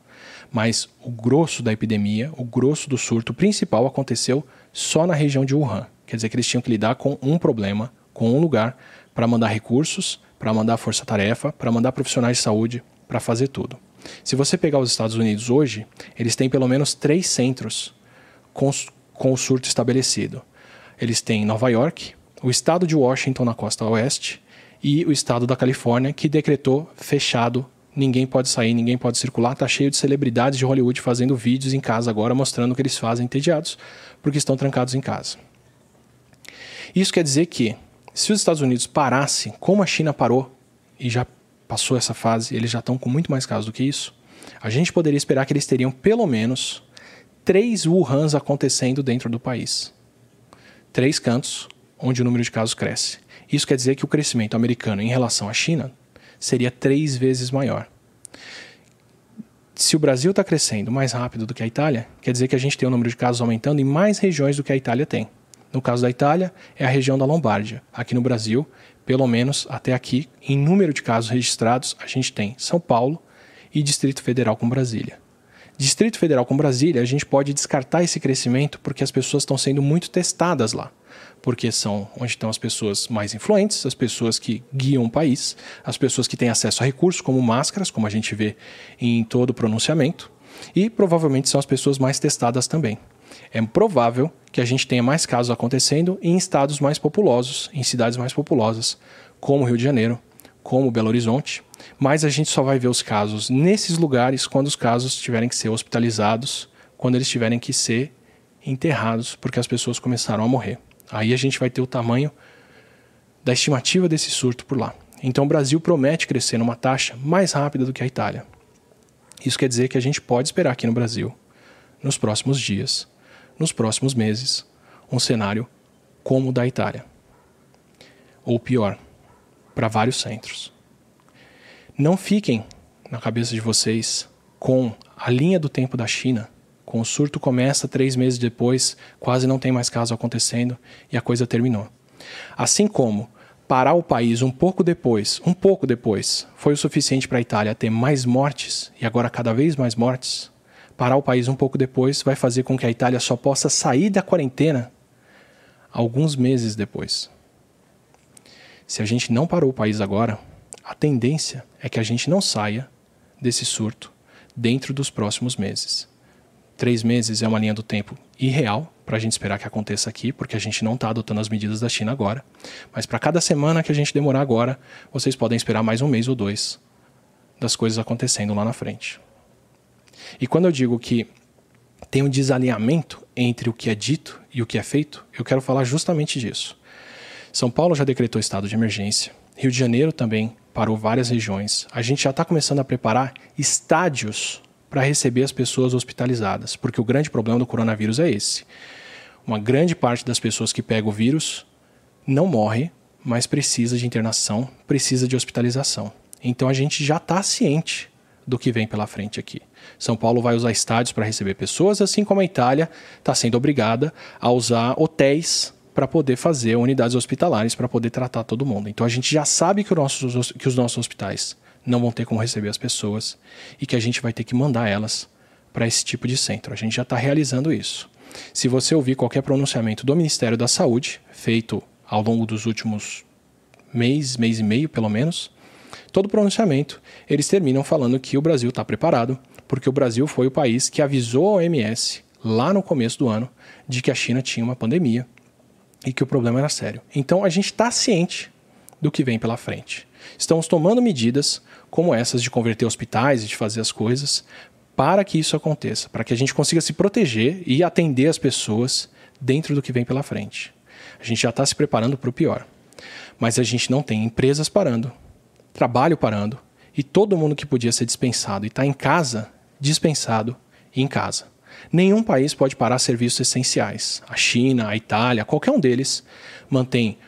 mas o grosso da epidemia, o grosso do surto principal aconteceu só na região de Wuhan. Quer dizer que eles tinham que lidar com um problema, com um lugar, para mandar recursos, para mandar força-tarefa, para mandar profissionais de saúde, para fazer tudo. Se você pegar os Estados Unidos hoje, eles têm pelo menos três centros com, com o surto estabelecido. Eles têm Nova York, o estado de Washington na costa oeste e o estado da Califórnia, que decretou fechado ninguém pode sair, ninguém pode circular. Tá cheio de celebridades de Hollywood fazendo vídeos em casa agora mostrando o que eles fazem entediados porque estão trancados em casa. Isso quer dizer que, se os Estados Unidos parassem como a China parou, e já passou essa fase, eles já estão com muito mais casos do que isso, a gente poderia esperar que eles teriam pelo menos três Wuhans acontecendo dentro do país. Três cantos onde o número de casos cresce. Isso quer dizer que o crescimento americano em relação à China seria três vezes maior. Se o Brasil está crescendo mais rápido do que a Itália, quer dizer que a gente tem o número de casos aumentando em mais regiões do que a Itália tem. No caso da Itália, é a região da Lombardia. Aqui no Brasil, pelo menos até aqui, em número de casos registrados, a gente tem São Paulo e Distrito Federal com Brasília. Distrito Federal com Brasília, a gente pode descartar esse crescimento porque as pessoas estão sendo muito testadas lá. Porque são onde estão as pessoas mais influentes, as pessoas que guiam o país, as pessoas que têm acesso a recursos como máscaras, como a gente vê em todo o pronunciamento, e provavelmente são as pessoas mais testadas também é provável que a gente tenha mais casos acontecendo em estados mais populosos, em cidades mais populosas, como Rio de Janeiro, como Belo Horizonte, mas a gente só vai ver os casos nesses lugares quando os casos tiverem que ser hospitalizados, quando eles tiverem que ser enterrados, porque as pessoas começaram a morrer. Aí a gente vai ter o tamanho da estimativa desse surto por lá. Então o Brasil promete crescer numa taxa mais rápida do que a Itália. Isso quer dizer que a gente pode esperar aqui no Brasil, nos próximos dias, nos próximos meses, um cenário como o da Itália. Ou pior, para vários centros. Não fiquem na cabeça de vocês com a linha do tempo da China. Com o surto começa três meses depois, quase não tem mais caso acontecendo e a coisa terminou. Assim como parar o país um pouco depois, um pouco depois, foi o suficiente para a Itália ter mais mortes e agora cada vez mais mortes, parar o país um pouco depois vai fazer com que a Itália só possa sair da quarentena alguns meses depois. Se a gente não parou o país agora, a tendência é que a gente não saia desse surto dentro dos próximos meses. Três meses é uma linha do tempo irreal para a gente esperar que aconteça aqui, porque a gente não está adotando as medidas da China agora. Mas para cada semana que a gente demorar agora, vocês podem esperar mais um mês ou dois das coisas acontecendo lá na frente. E quando eu digo que tem um desalinhamento entre o que é dito e o que é feito, eu quero falar justamente disso. São Paulo já decretou estado de emergência, Rio de Janeiro também parou várias regiões. A gente já está começando a preparar estádios para receber as pessoas hospitalizadas, porque o grande problema do coronavírus é esse. Uma grande parte das pessoas que pegam o vírus não morre, mas precisa de internação, precisa de hospitalização. Então a gente já está ciente do que vem pela frente aqui. São Paulo vai usar estádios para receber pessoas, assim como a Itália está sendo obrigada a usar hotéis para poder fazer unidades hospitalares para poder tratar todo mundo. Então a gente já sabe que, que os nossos hospitais não vão ter como receber as pessoas e que a gente vai ter que mandar elas para esse tipo de centro. A gente já está realizando isso. Se você ouvir qualquer pronunciamento do Ministério da Saúde, feito ao longo dos últimos mês, mês e meio pelo menos, todo pronunciamento eles terminam falando que o Brasil está preparado, porque o Brasil foi o país que avisou a OMS lá no começo do ano de que a China tinha uma pandemia e que o problema era sério. Então a gente está ciente do que vem pela frente. Estamos tomando medidas como essas de converter hospitais e de fazer as coisas para que isso aconteça, para que a gente consiga se proteger e atender as pessoas dentro do que vem pela frente. A gente já está se preparando para o pior. Mas a gente não tem empresas parando, trabalho parando e todo mundo que podia ser dispensado e está em casa, dispensado em casa. Nenhum país pode parar serviços essenciais. A China, a Itália, qualquer um deles mantém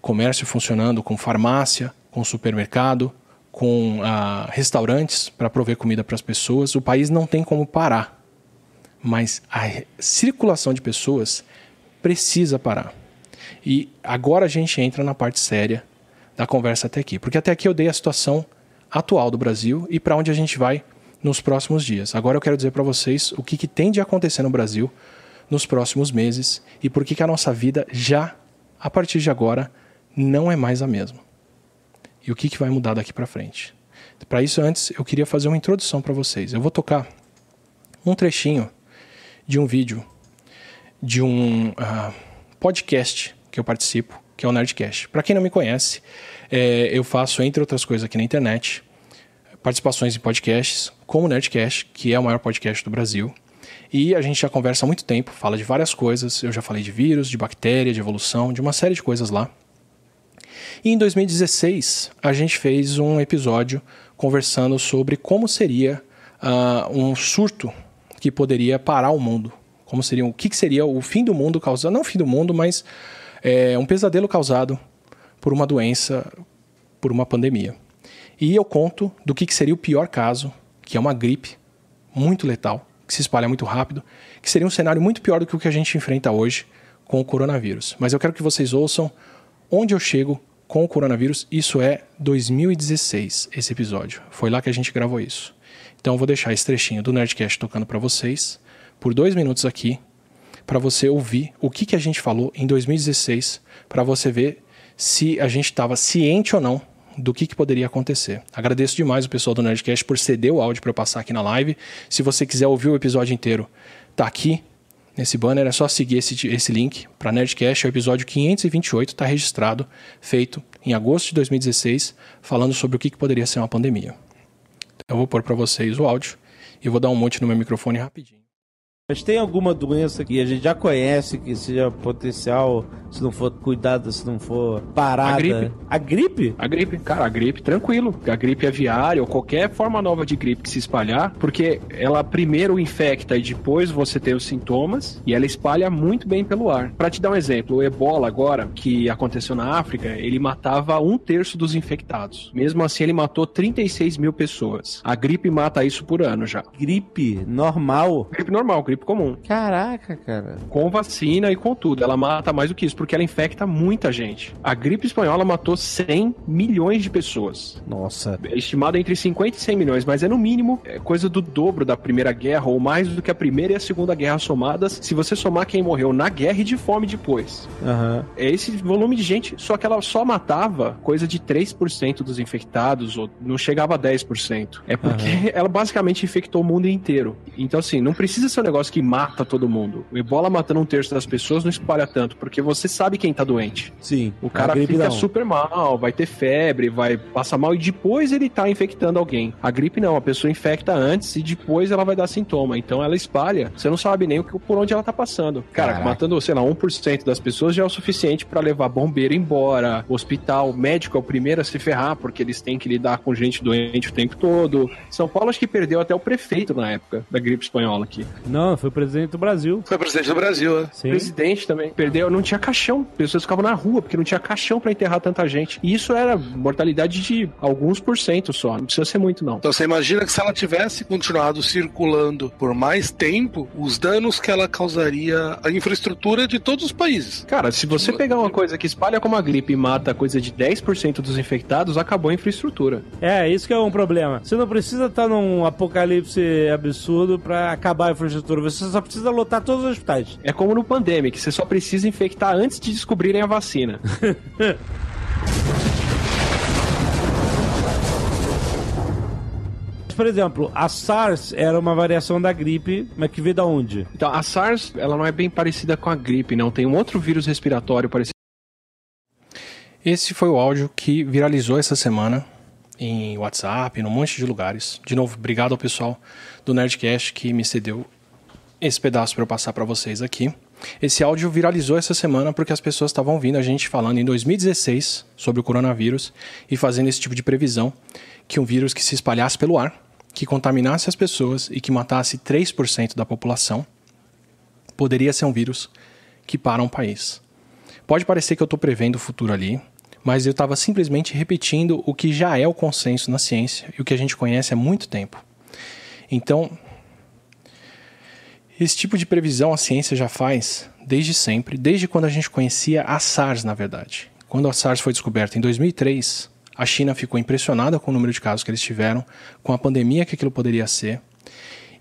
comércio funcionando com farmácia, com supermercado, com ah, restaurantes para prover comida para as pessoas. O país não tem como parar. Mas a circulação de pessoas precisa parar. E agora a gente entra na parte séria da conversa até aqui. Porque até aqui eu dei a situação atual do Brasil e para onde a gente vai nos próximos dias. Agora eu quero dizer para vocês o que, que, tem de acontecer no Brasil nos próximos meses e por que, que a nossa vida já, a partir de agora, não é mais a mesma e o que, que vai mudar daqui para frente. Para isso, antes, eu queria fazer uma introdução para vocês. Eu vou tocar um trechinho de um vídeo de um uh, podcast que eu participo, que é o Nerdcast. Para quem não me conhece, é, eu faço, entre outras coisas, aqui na internet, participações em podcasts, como o Nerdcast, que é o maior podcast do Brasil. E a gente já conversa há muito tempo, fala de várias coisas. Eu já falei de vírus, de bactéria, de evolução, de uma série de coisas lá. E em 2016, a gente fez um episódio conversando sobre como seria uh, um surto que poderia parar o mundo. Como seria, o que, seria o fim do mundo causado, não o fim do mundo, mas é, um pesadelo causado por uma doença, por uma pandemia. E eu conto do que, que seria o pior caso, que é uma gripe muito letal, que se espalha muito rápido, que seria um cenário muito pior do que o que a gente enfrenta hoje com o coronavírus. Mas eu quero que vocês ouçam onde eu chego com o coronavírus. Isso é 2016, esse episódio. Foi lá que a gente gravou isso. Então eu vou deixar esse trechinho do Nerdcast tocando para vocês por dois minutos aqui para você ouvir o que, que a gente falou em 2016 para você ver se a gente estava ciente ou não do que, que, poderia acontecer. Agradeço demais o pessoal do Nerdcast por ceder o áudio para eu passar aqui na live. Se você quiser ouvir o episódio inteiro, tá aqui Nesse banner é só seguir esse, esse link para Nerdcast, é o episódio 528, está registrado, feito em agosto de 2016, falando sobre o que, que poderia ser uma pandemia. Eu vou pôr para vocês o áudio e vou dar um monte no meu microfone rapidinho. Mas tem alguma doença que a gente já conhece que seja potencial se não for cuidada, se não for parada? A gripe. A gripe? A gripe, cara, a gripe, tranquilo. A gripe aviária ou qualquer forma nova de gripe que se espalhar, porque ela primeiro infecta e depois você tem os sintomas e ela espalha muito bem pelo ar. Para te dar um exemplo, o ebola agora, que aconteceu na África, ele matava um terço dos infectados. Mesmo assim, ele matou 36 mil pessoas. A gripe mata isso por ano já. Gripe normal? Gripe normal, gripe gripe comum. Caraca, cara. Com vacina e com tudo. Ela mata mais do que isso, porque ela infecta muita gente. A gripe espanhola matou 100 milhões de pessoas. Nossa. É estimado entre 50 e 100 milhões, mas é no mínimo é coisa do dobro da Primeira Guerra, ou mais do que a Primeira e a Segunda Guerra somadas, se você somar quem morreu na guerra e de fome depois. Uhum. É esse volume de gente, só que ela só matava coisa de 3% dos infectados, ou não chegava a 10%. É porque uhum. ela basicamente infectou o mundo inteiro. Então, assim, não precisa ser um negócio negócio que mata todo mundo. O ebola matando um terço das pessoas não espalha tanto, porque você sabe quem tá doente. Sim. O cara fica não. super mal, vai ter febre, vai passar mal e depois ele tá infectando alguém. A gripe não, a pessoa infecta antes e depois ela vai dar sintoma. Então ela espalha. Você não sabe nem o que, por onde ela tá passando. Cara, Caraca. matando, sei lá, 1% das pessoas já é o suficiente pra levar bombeiro embora, hospital, médico é o primeiro a se ferrar, porque eles têm que lidar com gente doente o tempo todo. São Paulo acho que perdeu até o prefeito na época da gripe espanhola aqui. Não, foi o presidente do Brasil. Foi presidente do Brasil, né? Sim. Presidente também perdeu, não tinha caixão. Pessoas ficavam na rua porque não tinha caixão pra enterrar tanta gente. E isso era mortalidade de alguns por cento só. Não precisa ser muito, não. Então você imagina que se ela tivesse continuado circulando por mais tempo, os danos que ela causaria à infraestrutura de todos os países. Cara, se você pegar uma coisa que espalha como a gripe e mata coisa de 10% dos infectados, acabou a infraestrutura. É, isso que é um problema. Você não precisa estar num apocalipse absurdo pra acabar a infraestrutura. Você só precisa lotar todos os hospitais. É como no Pandemic, você só precisa infectar antes de descobrirem a vacina. Por exemplo, a SARS era uma variação da gripe, mas que veio da onde? Então, a SARS, ela não é bem parecida com a gripe, não. Tem um outro vírus respiratório parecido. Esse foi o áudio que viralizou essa semana em WhatsApp, num monte de lugares. De novo, obrigado ao pessoal do Nerdcast que me cedeu esse pedaço para eu passar para vocês aqui. Esse áudio viralizou essa semana porque as pessoas estavam ouvindo a gente falando em 2016 sobre o coronavírus e fazendo esse tipo de previsão que um vírus que se espalhasse pelo ar, que contaminasse as pessoas e que matasse 3% da população, poderia ser um vírus que para um país. Pode parecer que eu estou prevendo o futuro ali, mas eu estava simplesmente repetindo o que já é o consenso na ciência e o que a gente conhece há muito tempo. Então, esse tipo de previsão a ciência já faz desde sempre, desde quando a gente conhecia a SARS, na verdade. Quando a SARS foi descoberta em 2003, a China ficou impressionada com o número de casos que eles tiveram, com a pandemia que aquilo poderia ser,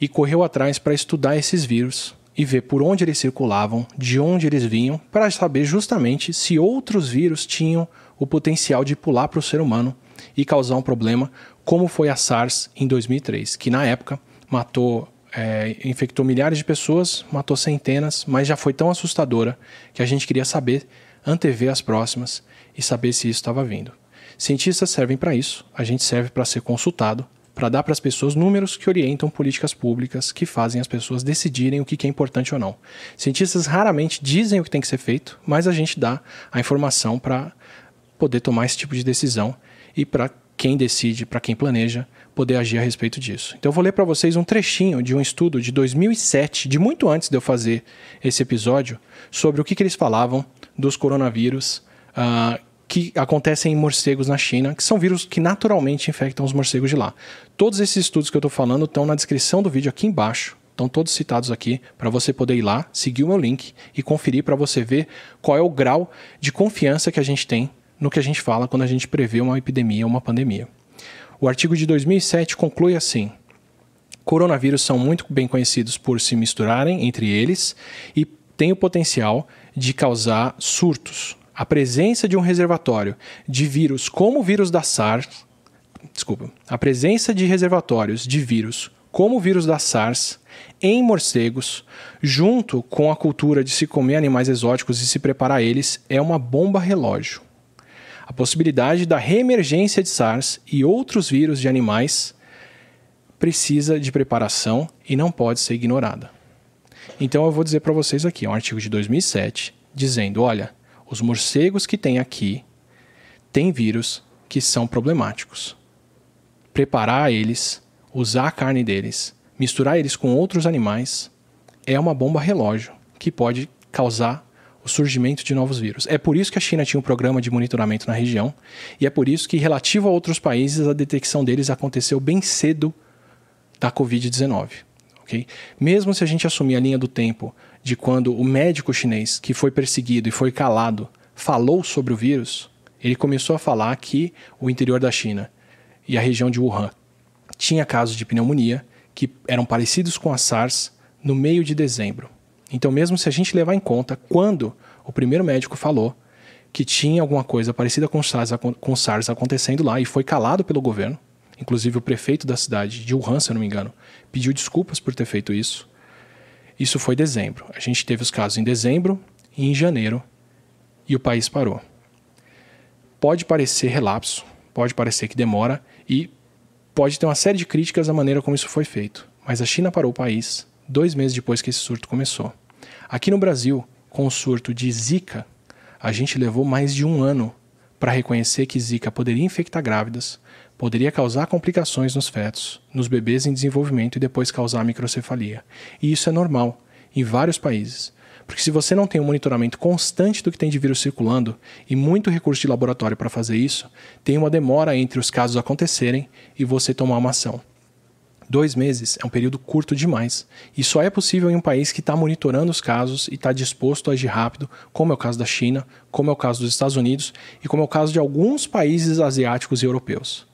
e correu atrás para estudar esses vírus e ver por onde eles circulavam, de onde eles vinham, para saber justamente se outros vírus tinham o potencial de pular para o ser humano e causar um problema, como foi a SARS em 2003, que na época matou, é, infectou milhares de pessoas, matou centenas, mas já foi tão assustadora que a gente queria saber, antever as próximas e saber se isso estava vindo. Cientistas servem para isso, a gente serve para ser consultado, para dar para as pessoas números que orientam políticas públicas, que fazem as pessoas decidirem o que é importante ou não. Cientistas raramente dizem o que tem que ser feito, mas a gente dá a informação para poder tomar esse tipo de decisão e para quem decide, para quem planeja, poder agir a respeito disso. Então eu vou ler para vocês um trechinho de um estudo de 2007, de muito antes de eu fazer esse episódio, sobre o que, que eles falavam dos coronavírus uh, que acontecem em morcegos na China, que são vírus que naturalmente infectam os morcegos de lá. Todos esses estudos que eu estou falando estão na descrição do vídeo aqui embaixo. Estão todos citados aqui para você poder ir lá, seguir o meu link e conferir para você ver qual é o grau de confiança que a gente tem no que a gente fala quando a gente prevê uma epidemia ou uma pandemia. O artigo de 2007 conclui assim: coronavírus são muito bem conhecidos por se misturarem entre eles e têm o potencial de causar surtos. A presença de um reservatório de vírus como o vírus da SARS, desculpa, a presença de reservatórios de vírus como o vírus da SARS em morcegos, junto com a cultura de se comer animais exóticos e se preparar eles, é uma bomba relógio. A possibilidade da reemergência de SARS e outros vírus de animais precisa de preparação e não pode ser ignorada. Então eu vou dizer para vocês aqui, é um artigo de 2007, dizendo, olha, os morcegos que tem aqui têm vírus que são problemáticos. Preparar eles, usar a carne deles, misturar eles com outros animais é uma bomba relógio que pode causar o surgimento de novos vírus. É por isso que a China tinha um programa de monitoramento na região e é por isso que, relativo a outros países, a detecção deles aconteceu bem cedo da Covid-19. Okay? Mesmo se a gente assumir a linha do tempo de quando o médico chinês, que foi perseguido e foi calado, falou sobre o vírus, ele começou a falar que o interior da China e a região de Wuhan tinha casos de pneumonia que eram parecidos com a SARS no meio de dezembro. Então, mesmo se a gente levar em conta quando o primeiro médico falou que tinha alguma coisa parecida com SARS, com SARS acontecendo lá e foi calado pelo governo, inclusive o prefeito da cidade de Wuhan, se eu não me engano, pediu desculpas por ter feito isso. Isso foi dezembro. A gente teve os casos em dezembro e em janeiro e o país parou. Pode parecer relapso, pode parecer que demora e pode ter uma série de críticas à maneira como isso foi feito. Mas a China parou o país dois meses depois que esse surto começou. Aqui no Brasil, com o surto de Zika, a gente levou mais de um ano para reconhecer que Zika poderia infectar grávidas, poderia causar complicações nos fetos, nos bebês em desenvolvimento e depois causar microcefalia. E isso é normal em vários países. Porque se você não tem um monitoramento constante do que tem de vírus circulando e muito recurso de laboratório para fazer isso, tem uma demora entre os casos acontecerem e você tomar uma ação. Dois meses é um período curto demais e só é possível em um país que está monitorando os casos e está disposto a agir rápido, como é o caso da China, como é o caso dos Estados Unidos e como é o caso de alguns países asiáticos e europeus.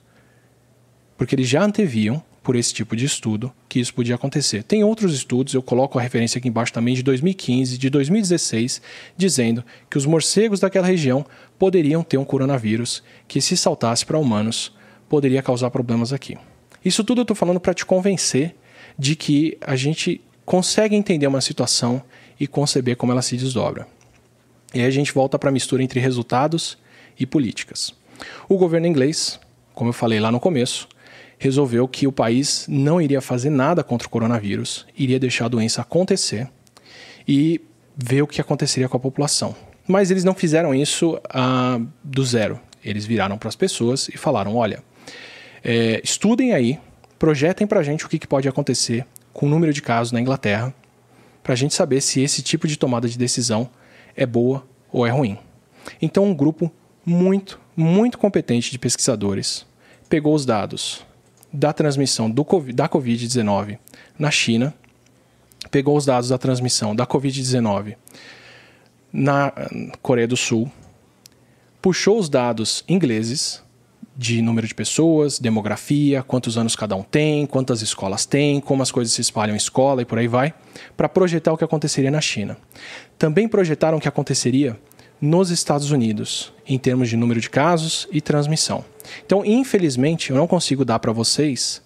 Porque eles já anteviam, por esse tipo de estudo, que isso podia acontecer. Tem outros estudos, eu coloco a referência aqui embaixo também de 2015, de 2016, dizendo que os morcegos daquela região poderiam ter um coronavírus que, se saltasse para humanos, poderia causar problemas aqui. Isso tudo eu estou falando para te convencer de que a gente consegue entender uma situação e conceber como ela se desdobra. E aí a gente volta para a mistura entre resultados e políticas. O governo inglês, como eu falei lá no começo, resolveu que o país não iria fazer nada contra o coronavírus, iria deixar a doença acontecer e ver o que aconteceria com a população. Mas eles não fizeram isso ah, do zero. Eles viraram para as pessoas e falaram: olha, é, estudem aí, projetem para a gente o que, que pode acontecer com o número de casos na Inglaterra, para a gente saber se esse tipo de tomada de decisão é boa ou é ruim. Então, um grupo muito, muito competente de pesquisadores pegou os dados da transmissão do, da Covid-19 na China, pegou os dados da transmissão da Covid-19 na Coreia do Sul, puxou os dados ingleses de número de pessoas, demografia, quantos anos cada um tem, quantas escolas tem, como as coisas se espalham em escola e por aí vai, para projetar o que aconteceria na China. Também projetaram o que aconteceria nos Estados Unidos, em termos de número de casos e transmissão. Então, infelizmente, eu não consigo dar para vocês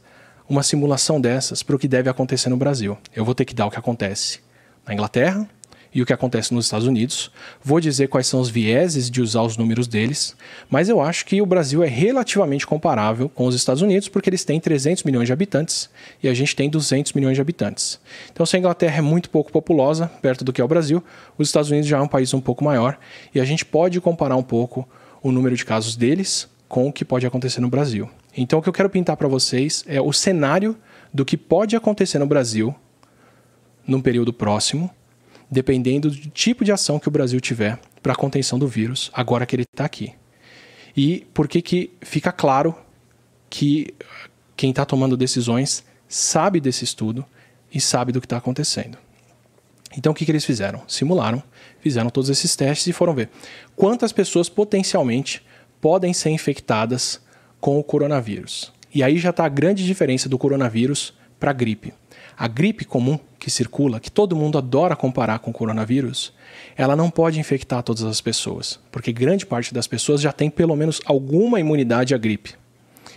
uma simulação dessas para o que deve acontecer no Brasil. Eu vou ter que dar o que acontece na Inglaterra, e o que acontece nos Estados Unidos. Vou dizer quais são os vieses de usar os números deles, mas eu acho que o Brasil é relativamente comparável com os Estados Unidos porque eles têm 300 milhões de habitantes e a gente tem 200 milhões de habitantes. Então, se a Inglaterra é muito pouco populosa, perto do que é o Brasil, os Estados Unidos já é um país um pouco maior e a gente pode comparar um pouco o número de casos deles com o que pode acontecer no Brasil. Então, o que eu quero pintar para vocês é o cenário do que pode acontecer no Brasil num período próximo dependendo do tipo de ação que o Brasil tiver para a contenção do vírus, agora que ele está aqui. E por que, que fica claro que quem está tomando decisões sabe desse estudo e sabe do que está acontecendo. Então o que, que eles fizeram? Simularam, fizeram todos esses testes e foram ver quantas pessoas potencialmente podem ser infectadas com o coronavírus. E aí já está a grande diferença do coronavírus para a gripe. A gripe comum que circula, que todo mundo adora comparar com o coronavírus, ela não pode infectar todas as pessoas, porque grande parte das pessoas já tem pelo menos alguma imunidade à gripe.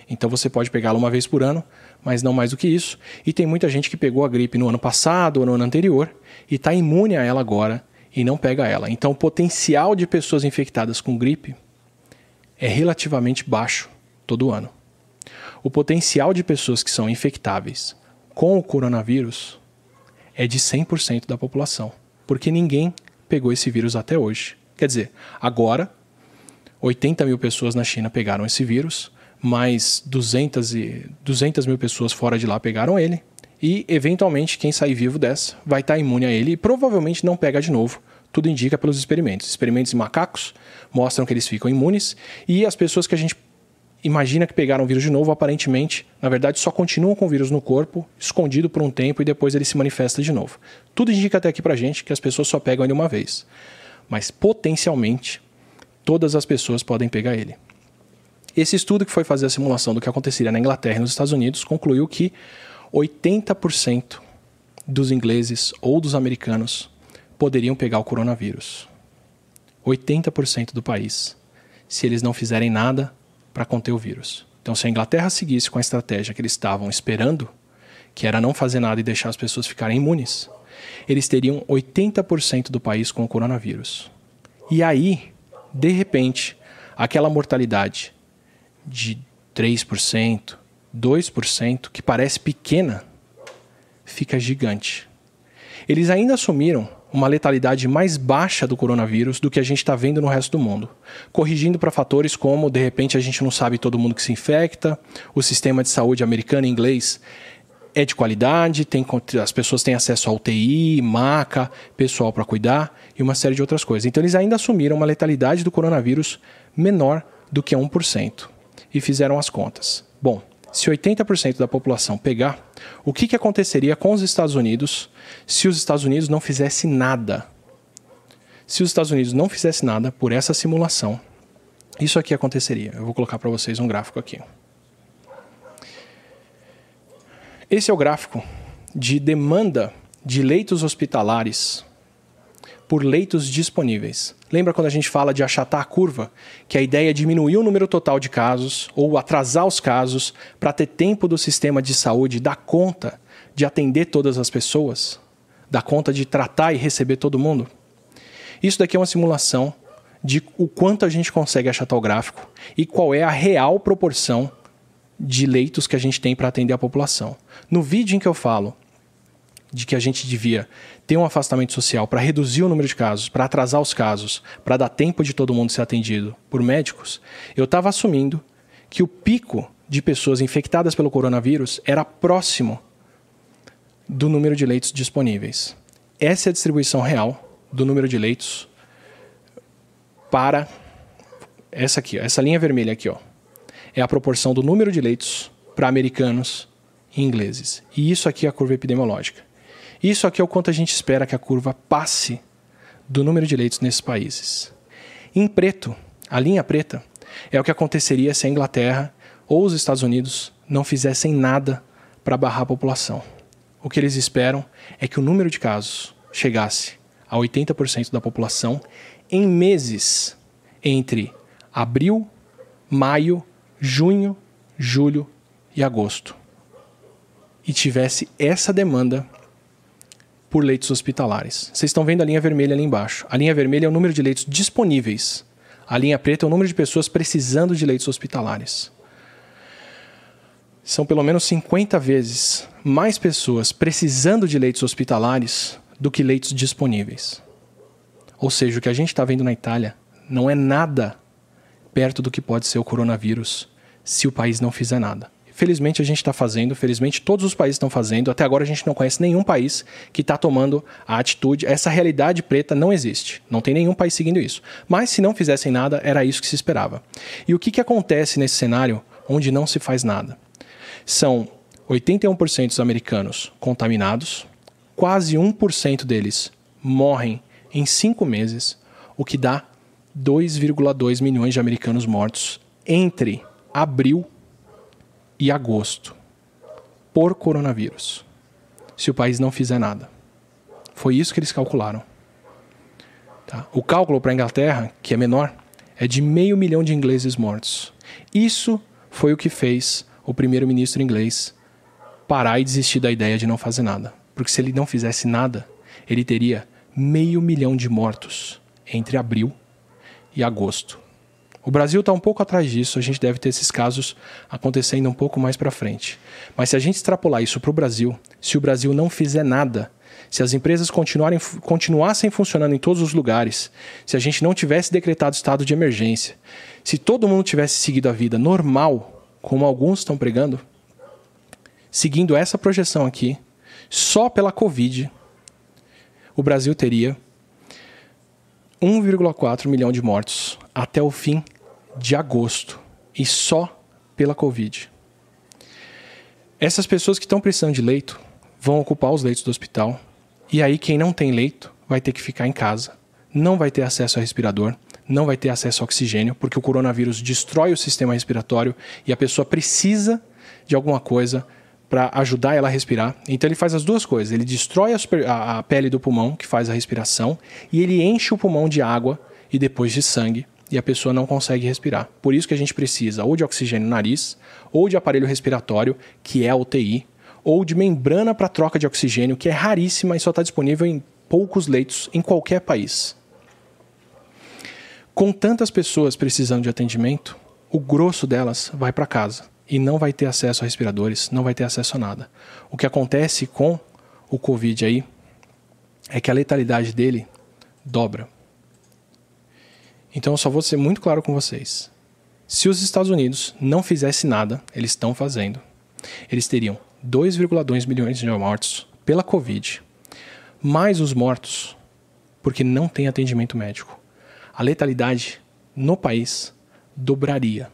Então você pode pegá-la uma vez por ano, mas não mais do que isso. E tem muita gente que pegou a gripe no ano passado ou no ano anterior e está imune a ela agora e não pega ela. Então o potencial de pessoas infectadas com gripe é relativamente baixo todo ano. O potencial de pessoas que são infectáveis com o coronavírus é de 100% da população, porque ninguém pegou esse vírus até hoje. Quer dizer, agora 80 mil pessoas na China pegaram esse vírus, mais 200, e, 200 mil pessoas fora de lá pegaram ele, e eventualmente quem sair vivo dessa vai estar imune a ele e provavelmente não pega de novo. Tudo indica pelos experimentos. Experimentos em macacos mostram que eles ficam imunes e as pessoas que a gente imagina que pegaram o vírus de novo, aparentemente, na verdade, só continuam com o vírus no corpo, escondido por um tempo e depois ele se manifesta de novo. Tudo indica até aqui pra gente que as pessoas só pegam ele uma vez. Mas potencialmente, todas as pessoas podem pegar ele. Esse estudo que foi fazer a simulação do que aconteceria na Inglaterra e nos Estados Unidos concluiu que 80% dos ingleses ou dos americanos poderiam pegar o coronavírus. 80% do país. Se eles não fizerem nada, para conter o vírus. Então, se a Inglaterra seguisse com a estratégia que eles estavam esperando, que era não fazer nada e deixar as pessoas ficarem imunes, eles teriam 80% do país com o coronavírus. E aí, de repente, aquela mortalidade de 3%, 2%, que parece pequena, fica gigante. Eles ainda assumiram uma letalidade mais baixa do coronavírus do que a gente está vendo no resto do mundo, corrigindo para fatores como, de repente, a gente não sabe todo mundo que se infecta, o sistema de saúde americano e inglês é de qualidade, tem, as pessoas têm acesso a UTI, maca, pessoal para cuidar e uma série de outras coisas. Então, eles ainda assumiram uma letalidade do coronavírus menor do que 1% e fizeram as contas. Bom, se 80% da população pegar, o que, que aconteceria com os Estados Unidos se os Estados Unidos não fizesse nada? Se os Estados Unidos não fizesse nada por essa simulação, isso aqui aconteceria. Eu vou colocar para vocês um gráfico aqui. Esse é o gráfico de demanda de leitos hospitalares por leitos disponíveis. Lembra quando a gente fala de achatar a curva? Que a ideia é diminuir o número total de casos ou atrasar os casos para ter tempo do sistema de saúde dar conta de atender todas as pessoas? Dar conta de tratar e receber todo mundo? Isso daqui é uma simulação de o quanto a gente consegue achatar o gráfico e qual é a real proporção de leitos que a gente tem para atender a população. No vídeo em que eu falo de que a gente devia ter um afastamento social para reduzir o número de casos, para atrasar os casos, para dar tempo de todo mundo ser atendido por médicos, eu estava assumindo que o pico de pessoas infectadas pelo coronavírus era próximo do número de leitos disponíveis. Essa é a distribuição real do número de leitos para essa aqui, essa linha vermelha aqui, ó. É a proporção do número de leitos para americanos e ingleses. E isso aqui é a curva epidemiológica. Isso aqui é o quanto a gente espera que a curva passe do número de leitos nesses países. Em preto, a linha preta, é o que aconteceria se a Inglaterra ou os Estados Unidos não fizessem nada para barrar a população. O que eles esperam é que o número de casos chegasse a 80% da população em meses entre abril, maio, junho, julho e agosto. E tivesse essa demanda por leitos hospitalares. Vocês estão vendo a linha vermelha ali embaixo. A linha vermelha é o número de leitos disponíveis. A linha preta é o número de pessoas precisando de leitos hospitalares. São pelo menos 50 vezes mais pessoas precisando de leitos hospitalares do que leitos disponíveis. Ou seja, o que a gente está vendo na Itália não é nada perto do que pode ser o coronavírus se o país não fizer nada. Felizmente a gente está fazendo, felizmente todos os países estão fazendo. Até agora a gente não conhece nenhum país que está tomando a atitude. Essa realidade preta não existe. Não tem nenhum país seguindo isso. Mas se não fizessem nada, era isso que se esperava. E o que, que acontece nesse cenário onde não se faz nada? São 81% dos americanos contaminados, quase 1% deles morrem em cinco meses, o que dá 2,2 milhões de americanos mortos entre abril e agosto por coronavírus, se o país não fizer nada. Foi isso que eles calcularam. Tá? O cálculo para a Inglaterra, que é menor, é de meio milhão de ingleses mortos. Isso foi o que fez o primeiro-ministro inglês parar e desistir da ideia de não fazer nada. Porque se ele não fizesse nada, ele teria meio milhão de mortos entre abril e agosto. O Brasil está um pouco atrás disso, a gente deve ter esses casos acontecendo um pouco mais para frente. Mas se a gente extrapolar isso para o Brasil, se o Brasil não fizer nada, se as empresas continuarem, continuassem funcionando em todos os lugares, se a gente não tivesse decretado estado de emergência, se todo mundo tivesse seguido a vida normal, como alguns estão pregando, seguindo essa projeção aqui, só pela Covid, o Brasil teria 1,4 milhão de mortos até o fim de agosto e só pela Covid. Essas pessoas que estão precisando de leito vão ocupar os leitos do hospital e aí quem não tem leito vai ter que ficar em casa, não vai ter acesso a respirador, não vai ter acesso a oxigênio, porque o coronavírus destrói o sistema respiratório e a pessoa precisa de alguma coisa para ajudar ela a respirar. Então ele faz as duas coisas. Ele destrói a, a, pele do pulmão, que faz a respiração, e ele enche o pulmão de água e depois de sangue, e a pessoa não consegue respirar. Por isso que a gente precisa ou de oxigênio no nariz, ou de aparelho respiratório, que é a UTI, ou de membrana para troca de oxigênio, que é raríssima e só está disponível em poucos leitos em qualquer país. Com tantas pessoas precisando de atendimento, o grosso delas vai para casa e não vai ter acesso a respiradores, não vai ter acesso a nada. O que acontece com o Covid aí é que a letalidade dele dobra. Então eu só vou ser muito claro com vocês. Se os Estados Unidos não fizessem nada, eles estão fazendo. Eles teriam 2,2 milhões de mortos pela Covid, mais os mortos porque não tem atendimento médico. A letalidade no país dobraria.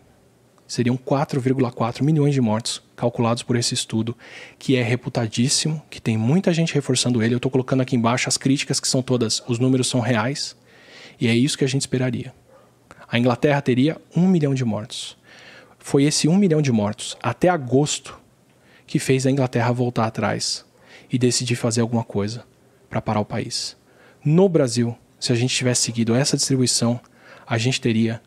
Seriam 4,4 milhões de mortos calculados por esse estudo, que é reputadíssimo, que tem muita gente reforçando ele. Eu estou colocando aqui embaixo as críticas, que são todas, os números são reais, e é isso que a gente esperaria. A Inglaterra teria um milhão de mortos. Foi esse um milhão de mortos, até agosto, que fez a Inglaterra voltar atrás e decidir fazer alguma coisa para parar o país. No Brasil, se a gente tivesse seguido essa distribuição, a gente teria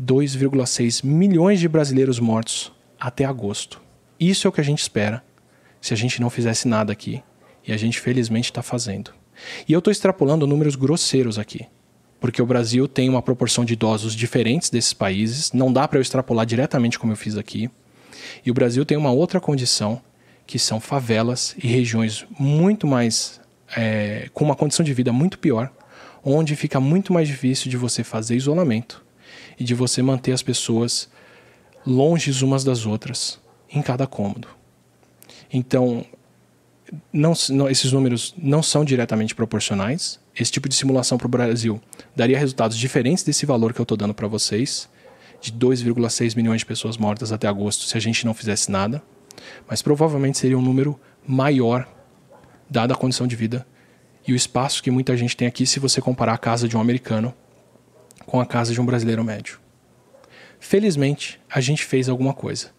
2,6 milhões de brasileiros mortos até agosto. Isso é o que a gente espera se a gente não fizesse nada aqui. E a gente felizmente está fazendo. E eu estou extrapolando números grosseiros aqui, porque o Brasil tem uma proporção de idosos diferentes desses países, não dá para eu extrapolar diretamente como eu fiz aqui. E o Brasil tem uma outra condição, que são favelas e regiões muito mais. É, com uma condição de vida muito pior, onde fica muito mais difícil de você fazer isolamento e de você manter as pessoas longe umas das outras em cada cômodo. Então, não, não, esses números não são diretamente proporcionais. Esse tipo de simulação para o Brasil daria resultados diferentes desse valor que eu estou dando para vocês, de 2,6 milhões de pessoas mortas até agosto, se a gente não fizesse nada. Mas provavelmente seria um número maior, dada a condição de vida e o espaço que muita gente tem aqui, se você comparar a casa de um americano com a casa de um brasileiro médio. Felizmente, a gente fez alguma coisa.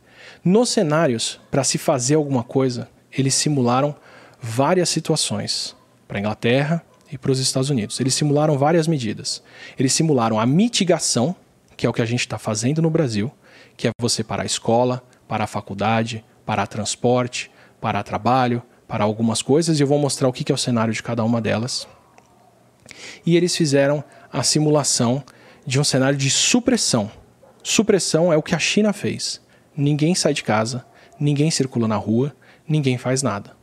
Nos cenários, para se fazer alguma coisa, eles simularam várias situações para a Inglaterra e para os Estados Unidos. Eles simularam várias medidas. Eles simularam a mitigação, que é o que a gente está fazendo no Brasil, que é você parar a escola, parar a faculdade, parar transporte, parar trabalho, parar algumas coisas, e eu vou mostrar o que é o cenário de cada uma delas. E eles fizeram a simulação de um cenário de supressão. Supressão é o que a China fez ninguém sai de casa, ninguém circula na rua, ninguém faz nada.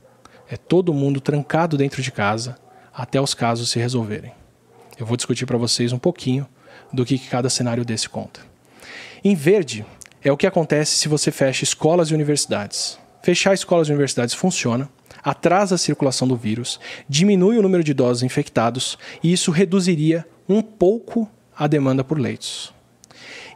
É todo mundo trancado dentro de casa até os casos se resolverem. Eu vou discutir para vocês um pouquinho do que cada cenário desse conta. Em verde é o que acontece se você fecha escolas e universidades. Fechar escolas e universidades funciona, atrasa a circulação do vírus, diminui o número de idosos infectados e isso reduziria um pouco a demanda por leitos.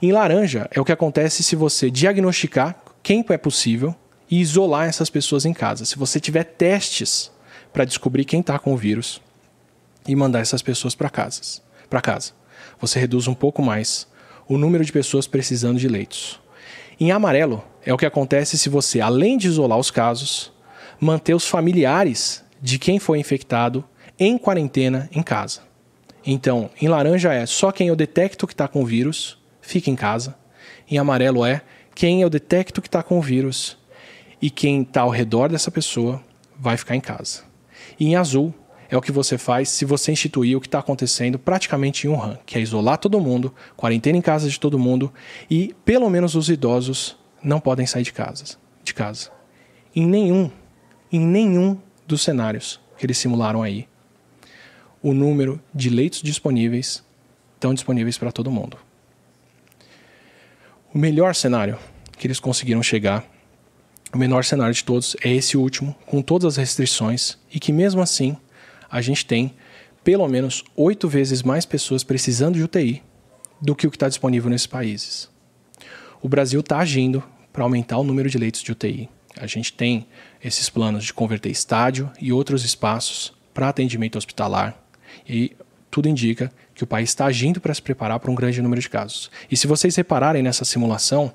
Em laranja é o que acontece se você diagnosticar quem é possível e isolar essas pessoas em casa. Se você tiver testes para descobrir quem está com o vírus e mandar essas pessoas para casa, para casa, você reduz um pouco mais o número de pessoas precisando de leitos. Em amarelo é o que acontece se você, além de isolar os casos, manter os familiares de quem foi infectado em quarentena em casa. Então, em laranja é só quem eu detecto que está com o vírus fica em casa. Em amarelo é quem eu detecto que está com o vírus e quem está ao redor dessa pessoa vai ficar em casa. E em azul é o que você faz se você instituir o que está acontecendo praticamente em Wuhan, que é isolar todo mundo, quarentena em casa de todo mundo e pelo menos os idosos não podem sair de casa. De casa. Em nenhum, em nenhum dos cenários que eles simularam aí, o número de leitos disponíveis estão disponíveis para todo mundo. O melhor cenário que eles conseguiram chegar, o menor cenário de todos, é esse último, com todas as restrições, e que mesmo assim a gente tem pelo menos oito vezes mais pessoas precisando de UTI do que o que está disponível nesses países. O Brasil está agindo para aumentar o número de leitos de UTI. A gente tem esses planos de converter estádio e outros espaços para atendimento hospitalar. E tudo indica que o país está agindo para se preparar para um grande número de casos. E se vocês repararem nessa simulação,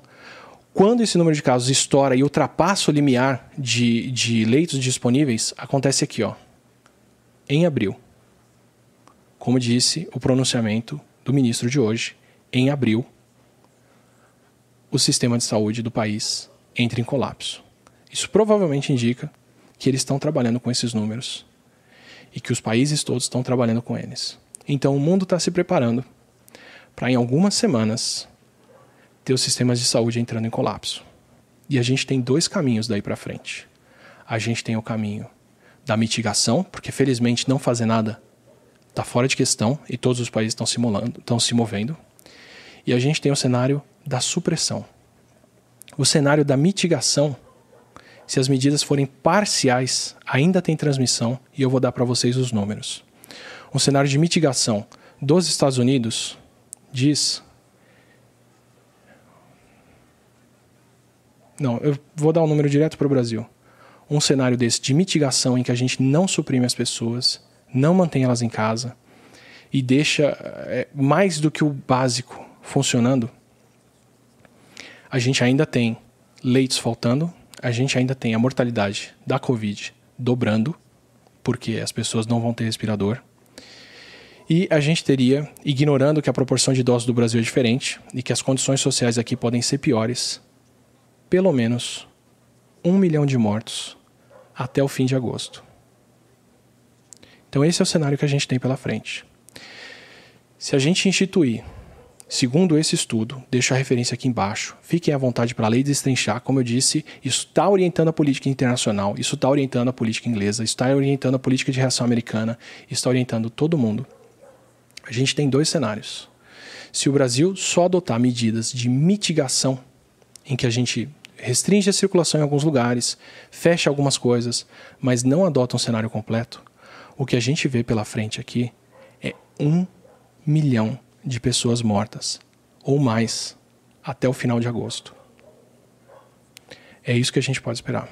quando esse número de casos estoura e ultrapassa o limiar de, de leitos disponíveis, acontece aqui, ó, em abril. Como disse o pronunciamento do ministro de hoje, em abril, o sistema de saúde do país entra em colapso. Isso provavelmente indica que eles estão trabalhando com esses números e que os países todos estão trabalhando com eles. Então o mundo está se preparando para em algumas semanas ter os sistemas de saúde entrando em colapso. E a gente tem dois caminhos daí para frente. A gente tem o caminho da mitigação, porque felizmente não fazer nada está fora de questão e todos os países estão simulando, estão se movendo. E a gente tem o cenário da supressão. O cenário da mitigação, se as medidas forem parciais, ainda tem transmissão e eu vou dar para vocês os números. Um cenário de mitigação dos Estados Unidos diz. Não, eu vou dar um número direto para o Brasil. Um cenário desse de mitigação em que a gente não suprime as pessoas, não mantém elas em casa e deixa é, mais do que o básico funcionando, a gente ainda tem leitos faltando, a gente ainda tem a mortalidade da Covid dobrando, porque as pessoas não vão ter respirador. E a gente teria, ignorando que a proporção de idosos do Brasil é diferente e que as condições sociais aqui podem ser piores, pelo menos um milhão de mortos até o fim de agosto. Então, esse é o cenário que a gente tem pela frente. Se a gente instituir, segundo esse estudo, deixo a referência aqui embaixo, fiquem à vontade para a lei destrinchar, como eu disse, isso está orientando a política internacional, isso está orientando a política inglesa, está orientando a política de reação americana, está orientando todo mundo. A gente tem dois cenários. Se o Brasil só adotar medidas de mitigação, em que a gente restringe a circulação em alguns lugares, fecha algumas coisas, mas não adota um cenário completo, o que a gente vê pela frente aqui é um milhão de pessoas mortas, ou mais, até o final de agosto. É isso que a gente pode esperar.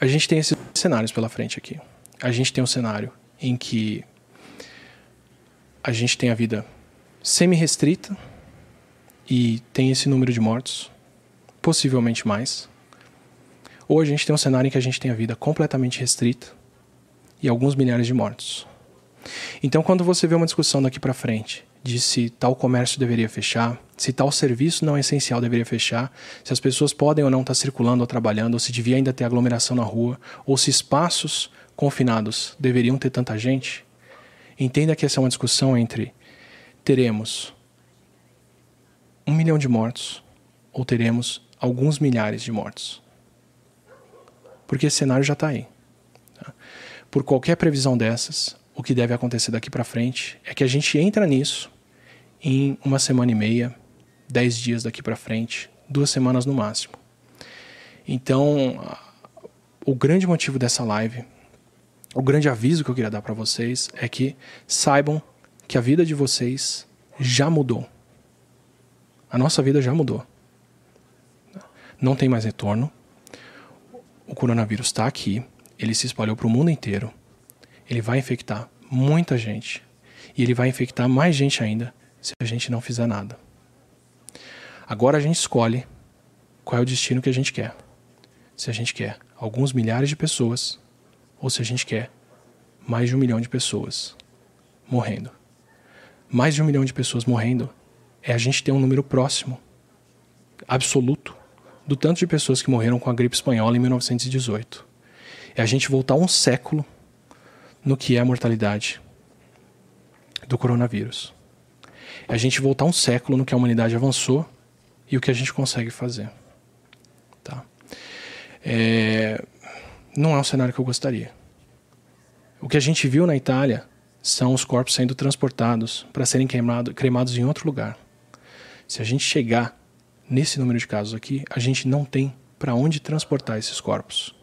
A gente tem esses cenários pela frente aqui. A gente tem um cenário em que a gente tem a vida semi-restrita e tem esse número de mortos, possivelmente mais. Ou a gente tem um cenário em que a gente tem a vida completamente restrita e alguns milhares de mortos. Então, quando você vê uma discussão daqui para frente de se tal comércio deveria fechar, se tal serviço não essencial deveria fechar, se as pessoas podem ou não estar circulando ou trabalhando, ou se devia ainda ter aglomeração na rua, ou se espaços confinados deveriam ter tanta gente, entenda que essa é uma discussão entre teremos um milhão de mortos ou teremos alguns milhares de mortos. Porque esse cenário já está aí por qualquer previsão dessas, o que deve acontecer daqui para frente é que a gente entra nisso em uma semana e meia, dez dias daqui para frente, duas semanas no máximo. Então, o grande motivo dessa live, o grande aviso que eu queria dar para vocês é que saibam que a vida de vocês já mudou. A nossa vida já mudou. Não tem mais retorno. O coronavírus está aqui ele se espalhou para o mundo inteiro. Ele vai infectar muita gente. E ele vai infectar mais gente ainda se a gente não fizer nada. Agora a gente escolhe qual é o destino que a gente quer. Se a gente quer alguns milhares de pessoas ou se a gente quer mais de um milhão de pessoas morrendo. Mais de um milhão de pessoas morrendo é a gente ter um número próximo, absoluto, do tanto de pessoas que morreram com a gripe espanhola em 1918 é a gente voltar um século no que é a mortalidade do coronavírus. É a gente voltar um século no que a humanidade avançou e o que a gente consegue fazer. Tá? É... Não é um cenário que eu gostaria. O que a gente viu na Itália são os corpos sendo transportados para serem queimado, cremados em outro lugar. Se a gente chegar nesse número de casos aqui, a gente não tem para onde transportar esses corpos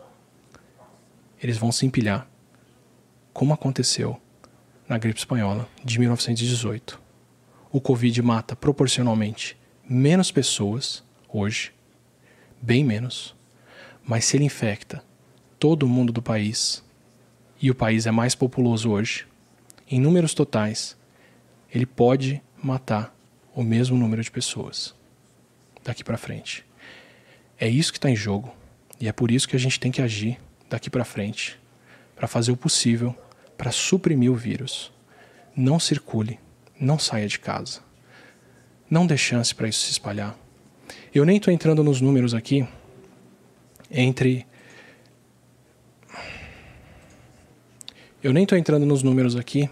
eles vão se empilhar, como aconteceu na gripe espanhola de 1918. O Covid mata proporcionalmente menos pessoas hoje, bem menos, mas se ele infecta todo o mundo do país, e o país é mais populoso hoje, em números totais, ele pode matar o mesmo número de pessoas daqui para frente. É isso que está em jogo e é por isso que a gente tem que agir daqui para frente para fazer o possível para suprimir o vírus. Não circule, não saia de casa. Não dê chance para isso se espalhar. Eu nem estou entrando nos números aqui entre. Eu nem estou entrando nos números aqui,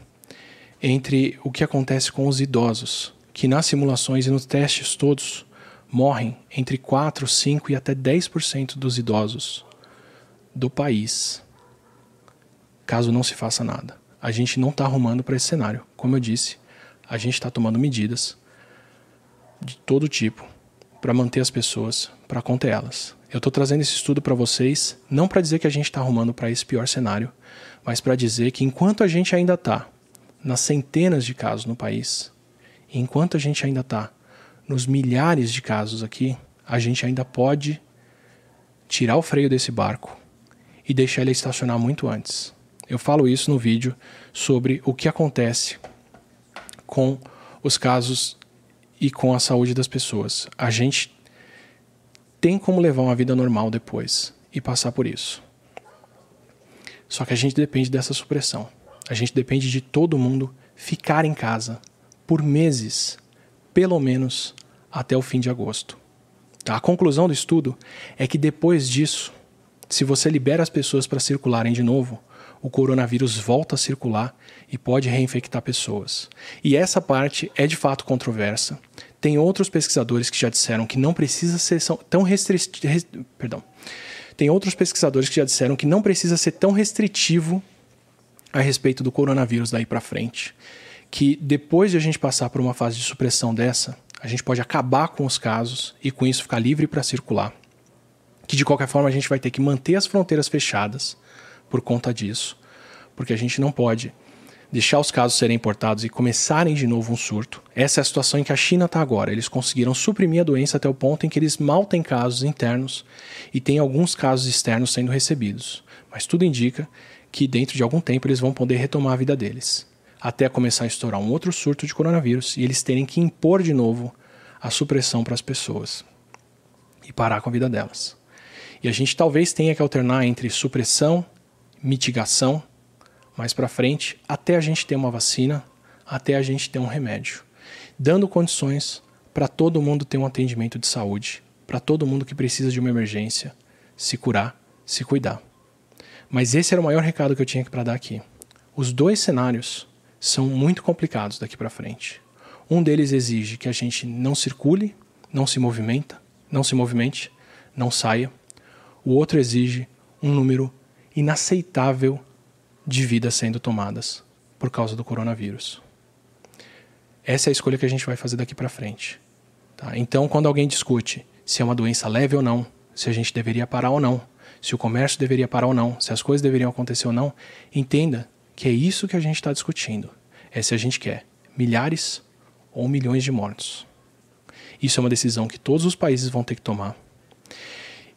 entre o que acontece com os idosos, que nas simulações e nos testes todos morrem entre 4, 5 e até 10% dos idosos do país, caso não se faça nada. A gente não está arrumando para esse cenário. Como eu disse, a gente está tomando medidas de todo tipo para manter as pessoas, para conter elas. Eu estou trazendo esse estudo para vocês, não para dizer que a gente está arrumando para esse pior cenário, mas para dizer que enquanto a gente ainda está nas centenas de casos no país, enquanto a gente ainda está nos milhares de casos aqui, a gente ainda pode tirar o freio desse barco e deixar ele estacionar muito antes. Eu falo isso no vídeo sobre o que acontece com os casos e com a saúde das pessoas. A gente tem como levar uma vida normal depois e passar por isso. Só que a gente depende dessa supressão. A gente depende de todo mundo ficar em casa por meses, pelo menos até o fim de agosto. Tá? A conclusão do estudo é que depois disso, se você libera as pessoas para circularem de novo, o coronavírus volta a circular e pode reinfectar pessoas. E essa parte é de fato controversa. Tem outros pesquisadores que já disseram que não precisa ser tão restritivo. Perdão. Tem outros pesquisadores que já disseram que não precisa ser tão restritivo a respeito do coronavírus daí para frente. Que depois de a gente passar por uma fase de supressão dessa, a gente pode acabar com os casos e com isso ficar livre para circular. Que de qualquer forma a gente vai ter que manter as fronteiras fechadas por conta disso, porque a gente não pode deixar os casos serem importados e começarem de novo um surto. Essa é a situação em que a China está agora. Eles conseguiram suprimir a doença até o ponto em que eles mal têm casos internos e tem alguns casos externos sendo recebidos. Mas tudo indica que dentro de algum tempo eles vão poder retomar a vida deles até começar a estourar um outro surto de coronavírus e eles terem que impor de novo a supressão para as pessoas e parar com a vida delas. E a gente talvez tenha que alternar entre supressão, mitigação, mais para frente, até a gente ter uma vacina, até a gente ter um remédio, dando condições para todo mundo ter um atendimento de saúde, para todo mundo que precisa de uma emergência se curar, se cuidar. Mas esse era o maior recado que eu tinha para dar aqui. Os dois cenários são muito complicados daqui para frente. Um deles exige que a gente não circule, não se movimenta, não se movimente, não saia. O outro exige um número inaceitável de vidas sendo tomadas por causa do coronavírus. Essa é a escolha que a gente vai fazer daqui para frente. Tá? Então, quando alguém discute se é uma doença leve ou não, se a gente deveria parar ou não, se o comércio deveria parar ou não, se as coisas deveriam acontecer ou não, entenda que é isso que a gente está discutindo. É se a gente quer milhares ou milhões de mortos. Isso é uma decisão que todos os países vão ter que tomar.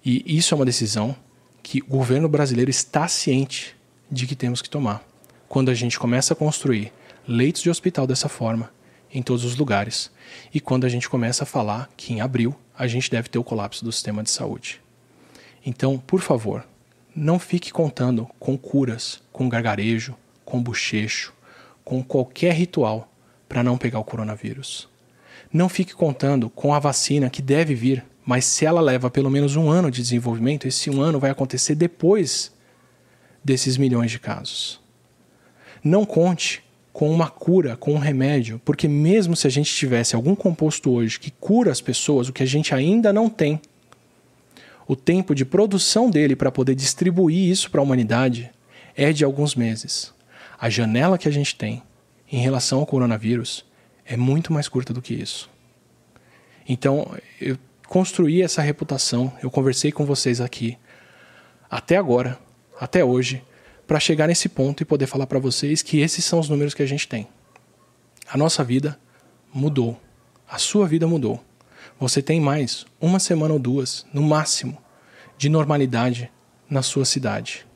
E isso é uma decisão que o governo brasileiro está ciente de que temos que tomar. Quando a gente começa a construir leitos de hospital dessa forma, em todos os lugares, e quando a gente começa a falar que em abril a gente deve ter o colapso do sistema de saúde. Então, por favor, não fique contando com curas, com gargarejo, com bochecho, com qualquer ritual para não pegar o coronavírus. Não fique contando com a vacina que deve vir, mas se ela leva pelo menos um ano de desenvolvimento, esse um ano vai acontecer depois desses milhões de casos. Não conte com uma cura, com um remédio, porque mesmo se a gente tivesse algum composto hoje que cura as pessoas, o que a gente ainda não tem, o tempo de produção dele para poder distribuir isso para a humanidade é de alguns meses a janela que a gente tem em relação ao coronavírus é muito mais curta do que isso. Então, eu construí essa reputação, eu conversei com vocês aqui até agora, até hoje, para chegar nesse ponto e poder falar para vocês que esses são os números que a gente tem. A nossa vida mudou. A sua vida mudou. Você tem mais uma semana ou duas, no máximo, de normalidade na sua cidade.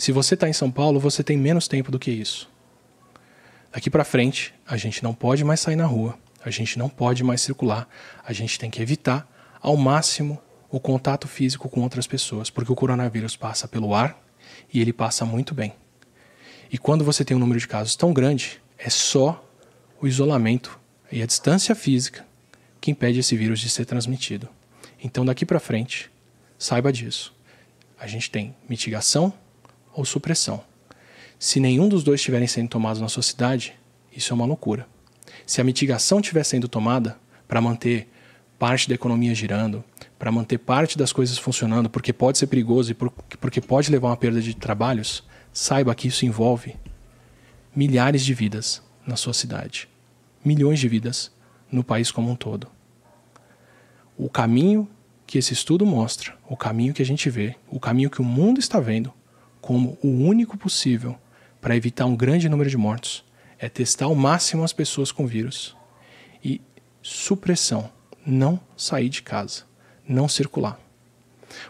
Se você está em São Paulo, você tem menos tempo do que isso. Daqui para frente, a gente não pode mais sair na rua, a gente não pode mais circular, a gente tem que evitar ao máximo o contato físico com outras pessoas, porque o coronavírus passa pelo ar e ele passa muito bem. E quando você tem um número de casos tão grande, é só o isolamento e a distância física que impede esse vírus de ser transmitido. Então, daqui para frente, saiba disso. A gente tem mitigação ou supressão. Se nenhum dos dois estiverem sendo tomados na sua cidade, isso é uma loucura. Se a mitigação estiver sendo tomada para manter parte da economia girando, para manter parte das coisas funcionando, porque pode ser perigoso e porque pode levar a uma perda de trabalhos, saiba que isso envolve milhares de vidas na sua cidade, milhões de vidas no país como um todo. O caminho que esse estudo mostra, o caminho que a gente vê, o caminho que o mundo está vendo como o único possível para evitar um grande número de mortos é testar ao máximo as pessoas com vírus e supressão, não sair de casa, não circular.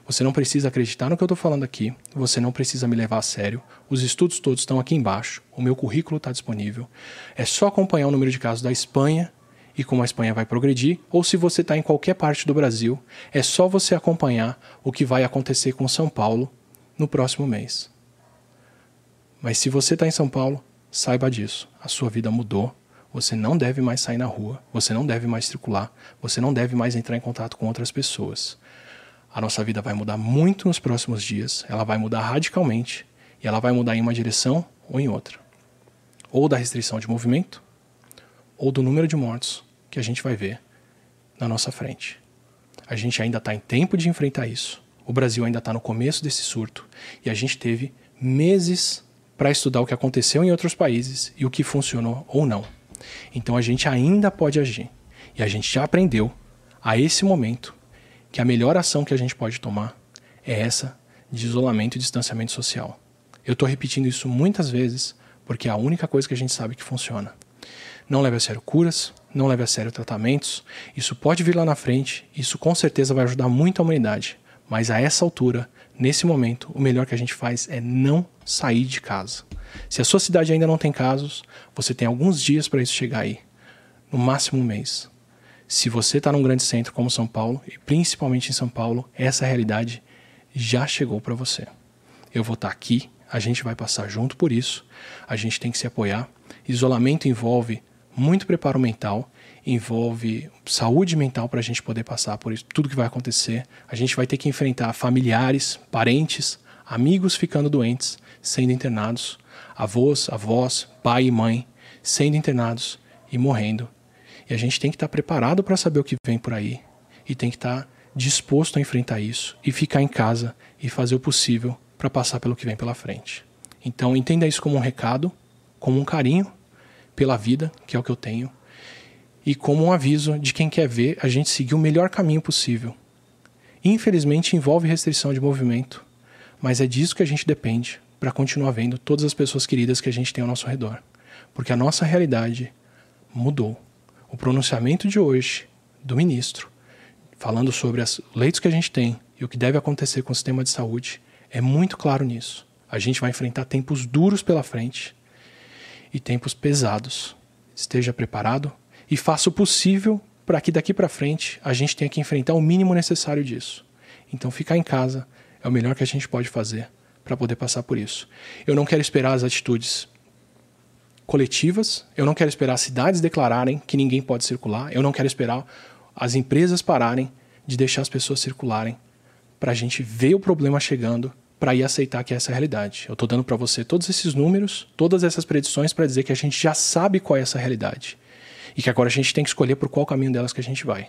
Você não precisa acreditar no que eu estou falando aqui, você não precisa me levar a sério. Os estudos todos estão aqui embaixo, o meu currículo está disponível. É só acompanhar o número de casos da Espanha e como a Espanha vai progredir, ou se você está em qualquer parte do Brasil, é só você acompanhar o que vai acontecer com São Paulo no próximo mês. Mas se você está em São Paulo, saiba disso. A sua vida mudou. Você não deve mais sair na rua. Você não deve mais circular. Você não deve mais entrar em contato com outras pessoas. A nossa vida vai mudar muito nos próximos dias. Ela vai mudar radicalmente. E ela vai mudar em uma direção ou em outra. Ou da restrição de movimento, ou do número de mortos que a gente vai ver na nossa frente. A gente ainda está em tempo de enfrentar isso. O Brasil ainda está no começo desse surto. E a gente teve meses para estudar o que aconteceu em outros países e o que funcionou ou não. Então a gente ainda pode agir. E a gente já aprendeu a esse momento que a melhor ação que a gente pode tomar é essa de isolamento e distanciamento social. Eu estou repetindo isso muitas vezes porque é a única coisa que a gente sabe que funciona. Não leve a sério curas, não leve a sério tratamentos. Isso pode vir lá na frente, isso com certeza vai ajudar muito a humanidade. Mas a essa altura, nesse momento, o melhor que a gente faz é não sair de casa. Se a sua cidade ainda não tem casos, você tem alguns dias para isso chegar aí, no máximo um mês. Se você está num grande centro como São Paulo, e principalmente em São Paulo, essa realidade já chegou para você. Eu vou estar tá aqui, a gente vai passar junto por isso, a gente tem que se apoiar. Isolamento envolve muito preparo mental, envolve saúde mental para a gente poder passar por isso, tudo que vai acontecer. A gente vai ter que enfrentar familiares, parentes, amigos ficando doentes, sendo internados, avós, avós, pai e mãe sendo internados e morrendo. E a gente tem que estar preparado para saber o que vem por aí e tem que estar disposto a enfrentar isso e ficar em casa e fazer o possível para passar pelo que vem pela frente. Então entenda isso como um recado, como um carinho pela vida, que é o que eu tenho, e como um aviso de quem quer ver a gente seguir o melhor caminho possível. Infelizmente envolve restrição de movimento, mas é disso que a gente depende para continuar vendo todas as pessoas queridas que a gente tem ao nosso redor. Porque a nossa realidade mudou. O pronunciamento de hoje do ministro, falando sobre os leitos que a gente tem e o que deve acontecer com o sistema de saúde, é muito claro nisso. A gente vai enfrentar tempos duros pela frente e tempos pesados. Esteja preparado e faça o possível para que daqui para frente a gente tenha que enfrentar o mínimo necessário disso. Então, ficar em casa é o melhor que a gente pode fazer para poder passar por isso. Eu não quero esperar as atitudes coletivas, eu não quero esperar as cidades declararem que ninguém pode circular, eu não quero esperar as empresas pararem de deixar as pessoas circularem para a gente ver o problema chegando para ir aceitar que essa é a realidade. Eu estou dando para você todos esses números, todas essas predições para dizer que a gente já sabe qual é essa realidade e que agora a gente tem que escolher por qual caminho delas que a gente vai.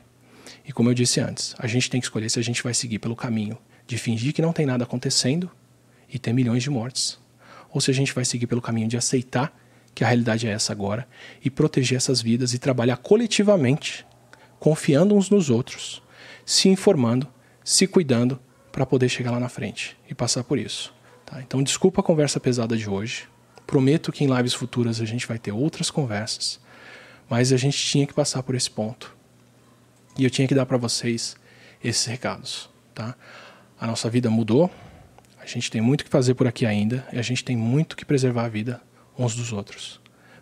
E como eu disse antes, a gente tem que escolher se a gente vai seguir pelo caminho de fingir que não tem nada acontecendo e ter milhões de mortes, ou se a gente vai seguir pelo caminho de aceitar que a realidade é essa agora e proteger essas vidas e trabalhar coletivamente, confiando uns nos outros, se informando, se cuidando para poder chegar lá na frente e passar por isso. Tá? Então, desculpa a conversa pesada de hoje. Prometo que em lives futuras a gente vai ter outras conversas, mas a gente tinha que passar por esse ponto. E eu tinha que dar para vocês esses recados. Tá? A nossa vida mudou, a gente tem muito que fazer por aqui ainda e a gente tem muito que preservar a vida uns dos outros.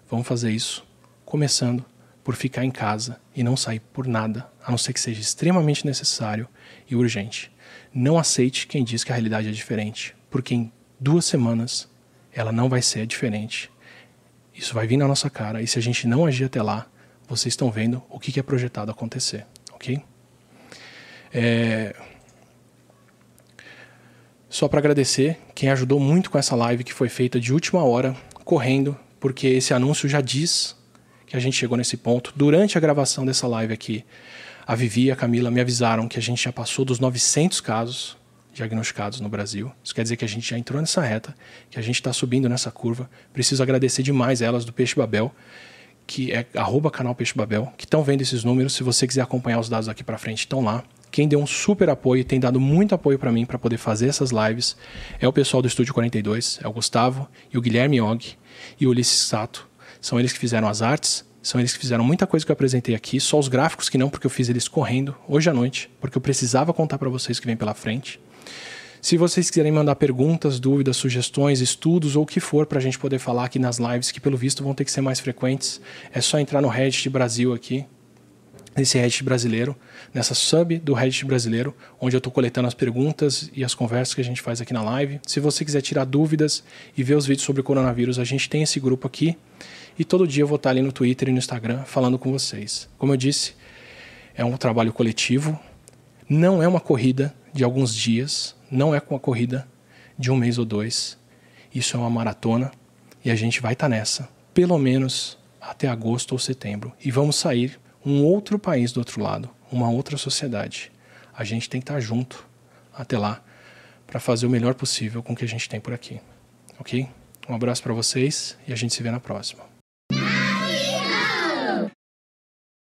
Vamos fazer isso começando por ficar em casa e não sair por nada, a não ser que seja extremamente necessário e urgente. Não aceite quem diz que a realidade é diferente, porque em duas semanas ela não vai ser diferente. Isso vai vir na nossa cara e se a gente não agir até lá, vocês estão vendo o que é projetado acontecer, ok? É... Só para agradecer quem ajudou muito com essa live que foi feita de última hora, correndo, porque esse anúncio já diz que a gente chegou nesse ponto. Durante a gravação dessa live aqui, a Vivi e a Camila me avisaram que a gente já passou dos 900 casos diagnosticados no Brasil. Isso quer dizer que a gente já entrou nessa reta, que a gente está subindo nessa curva. Preciso agradecer demais elas do Peixe Babel, que é arroba canal Peixe Babel, que estão vendo esses números. Se você quiser acompanhar os dados aqui para frente, estão lá. Quem deu um super apoio, tem dado muito apoio para mim para poder fazer essas lives, é o pessoal do Estúdio 42, é o Gustavo e o Guilherme Og e o Ulisses Sato. São eles que fizeram as artes, são eles que fizeram muita coisa que eu apresentei aqui, só os gráficos que não, porque eu fiz eles correndo hoje à noite, porque eu precisava contar para vocês que vem pela frente. Se vocês quiserem mandar perguntas, dúvidas, sugestões, estudos ou o que for para a gente poder falar aqui nas lives, que pelo visto vão ter que ser mais frequentes, é só entrar no Reddit Brasil aqui, nesse Reddit brasileiro, nessa sub do Reddit brasileiro, onde eu estou coletando as perguntas e as conversas que a gente faz aqui na live. Se você quiser tirar dúvidas e ver os vídeos sobre o coronavírus, a gente tem esse grupo aqui. E todo dia eu vou estar ali no Twitter e no Instagram falando com vocês. Como eu disse, é um trabalho coletivo, não é uma corrida de alguns dias, não é uma corrida de um mês ou dois. Isso é uma maratona e a gente vai estar nessa, pelo menos até agosto ou setembro. E vamos sair um outro país do outro lado, uma outra sociedade. A gente tem que estar junto até lá para fazer o melhor possível com o que a gente tem por aqui. Ok? Um abraço para vocês e a gente se vê na próxima.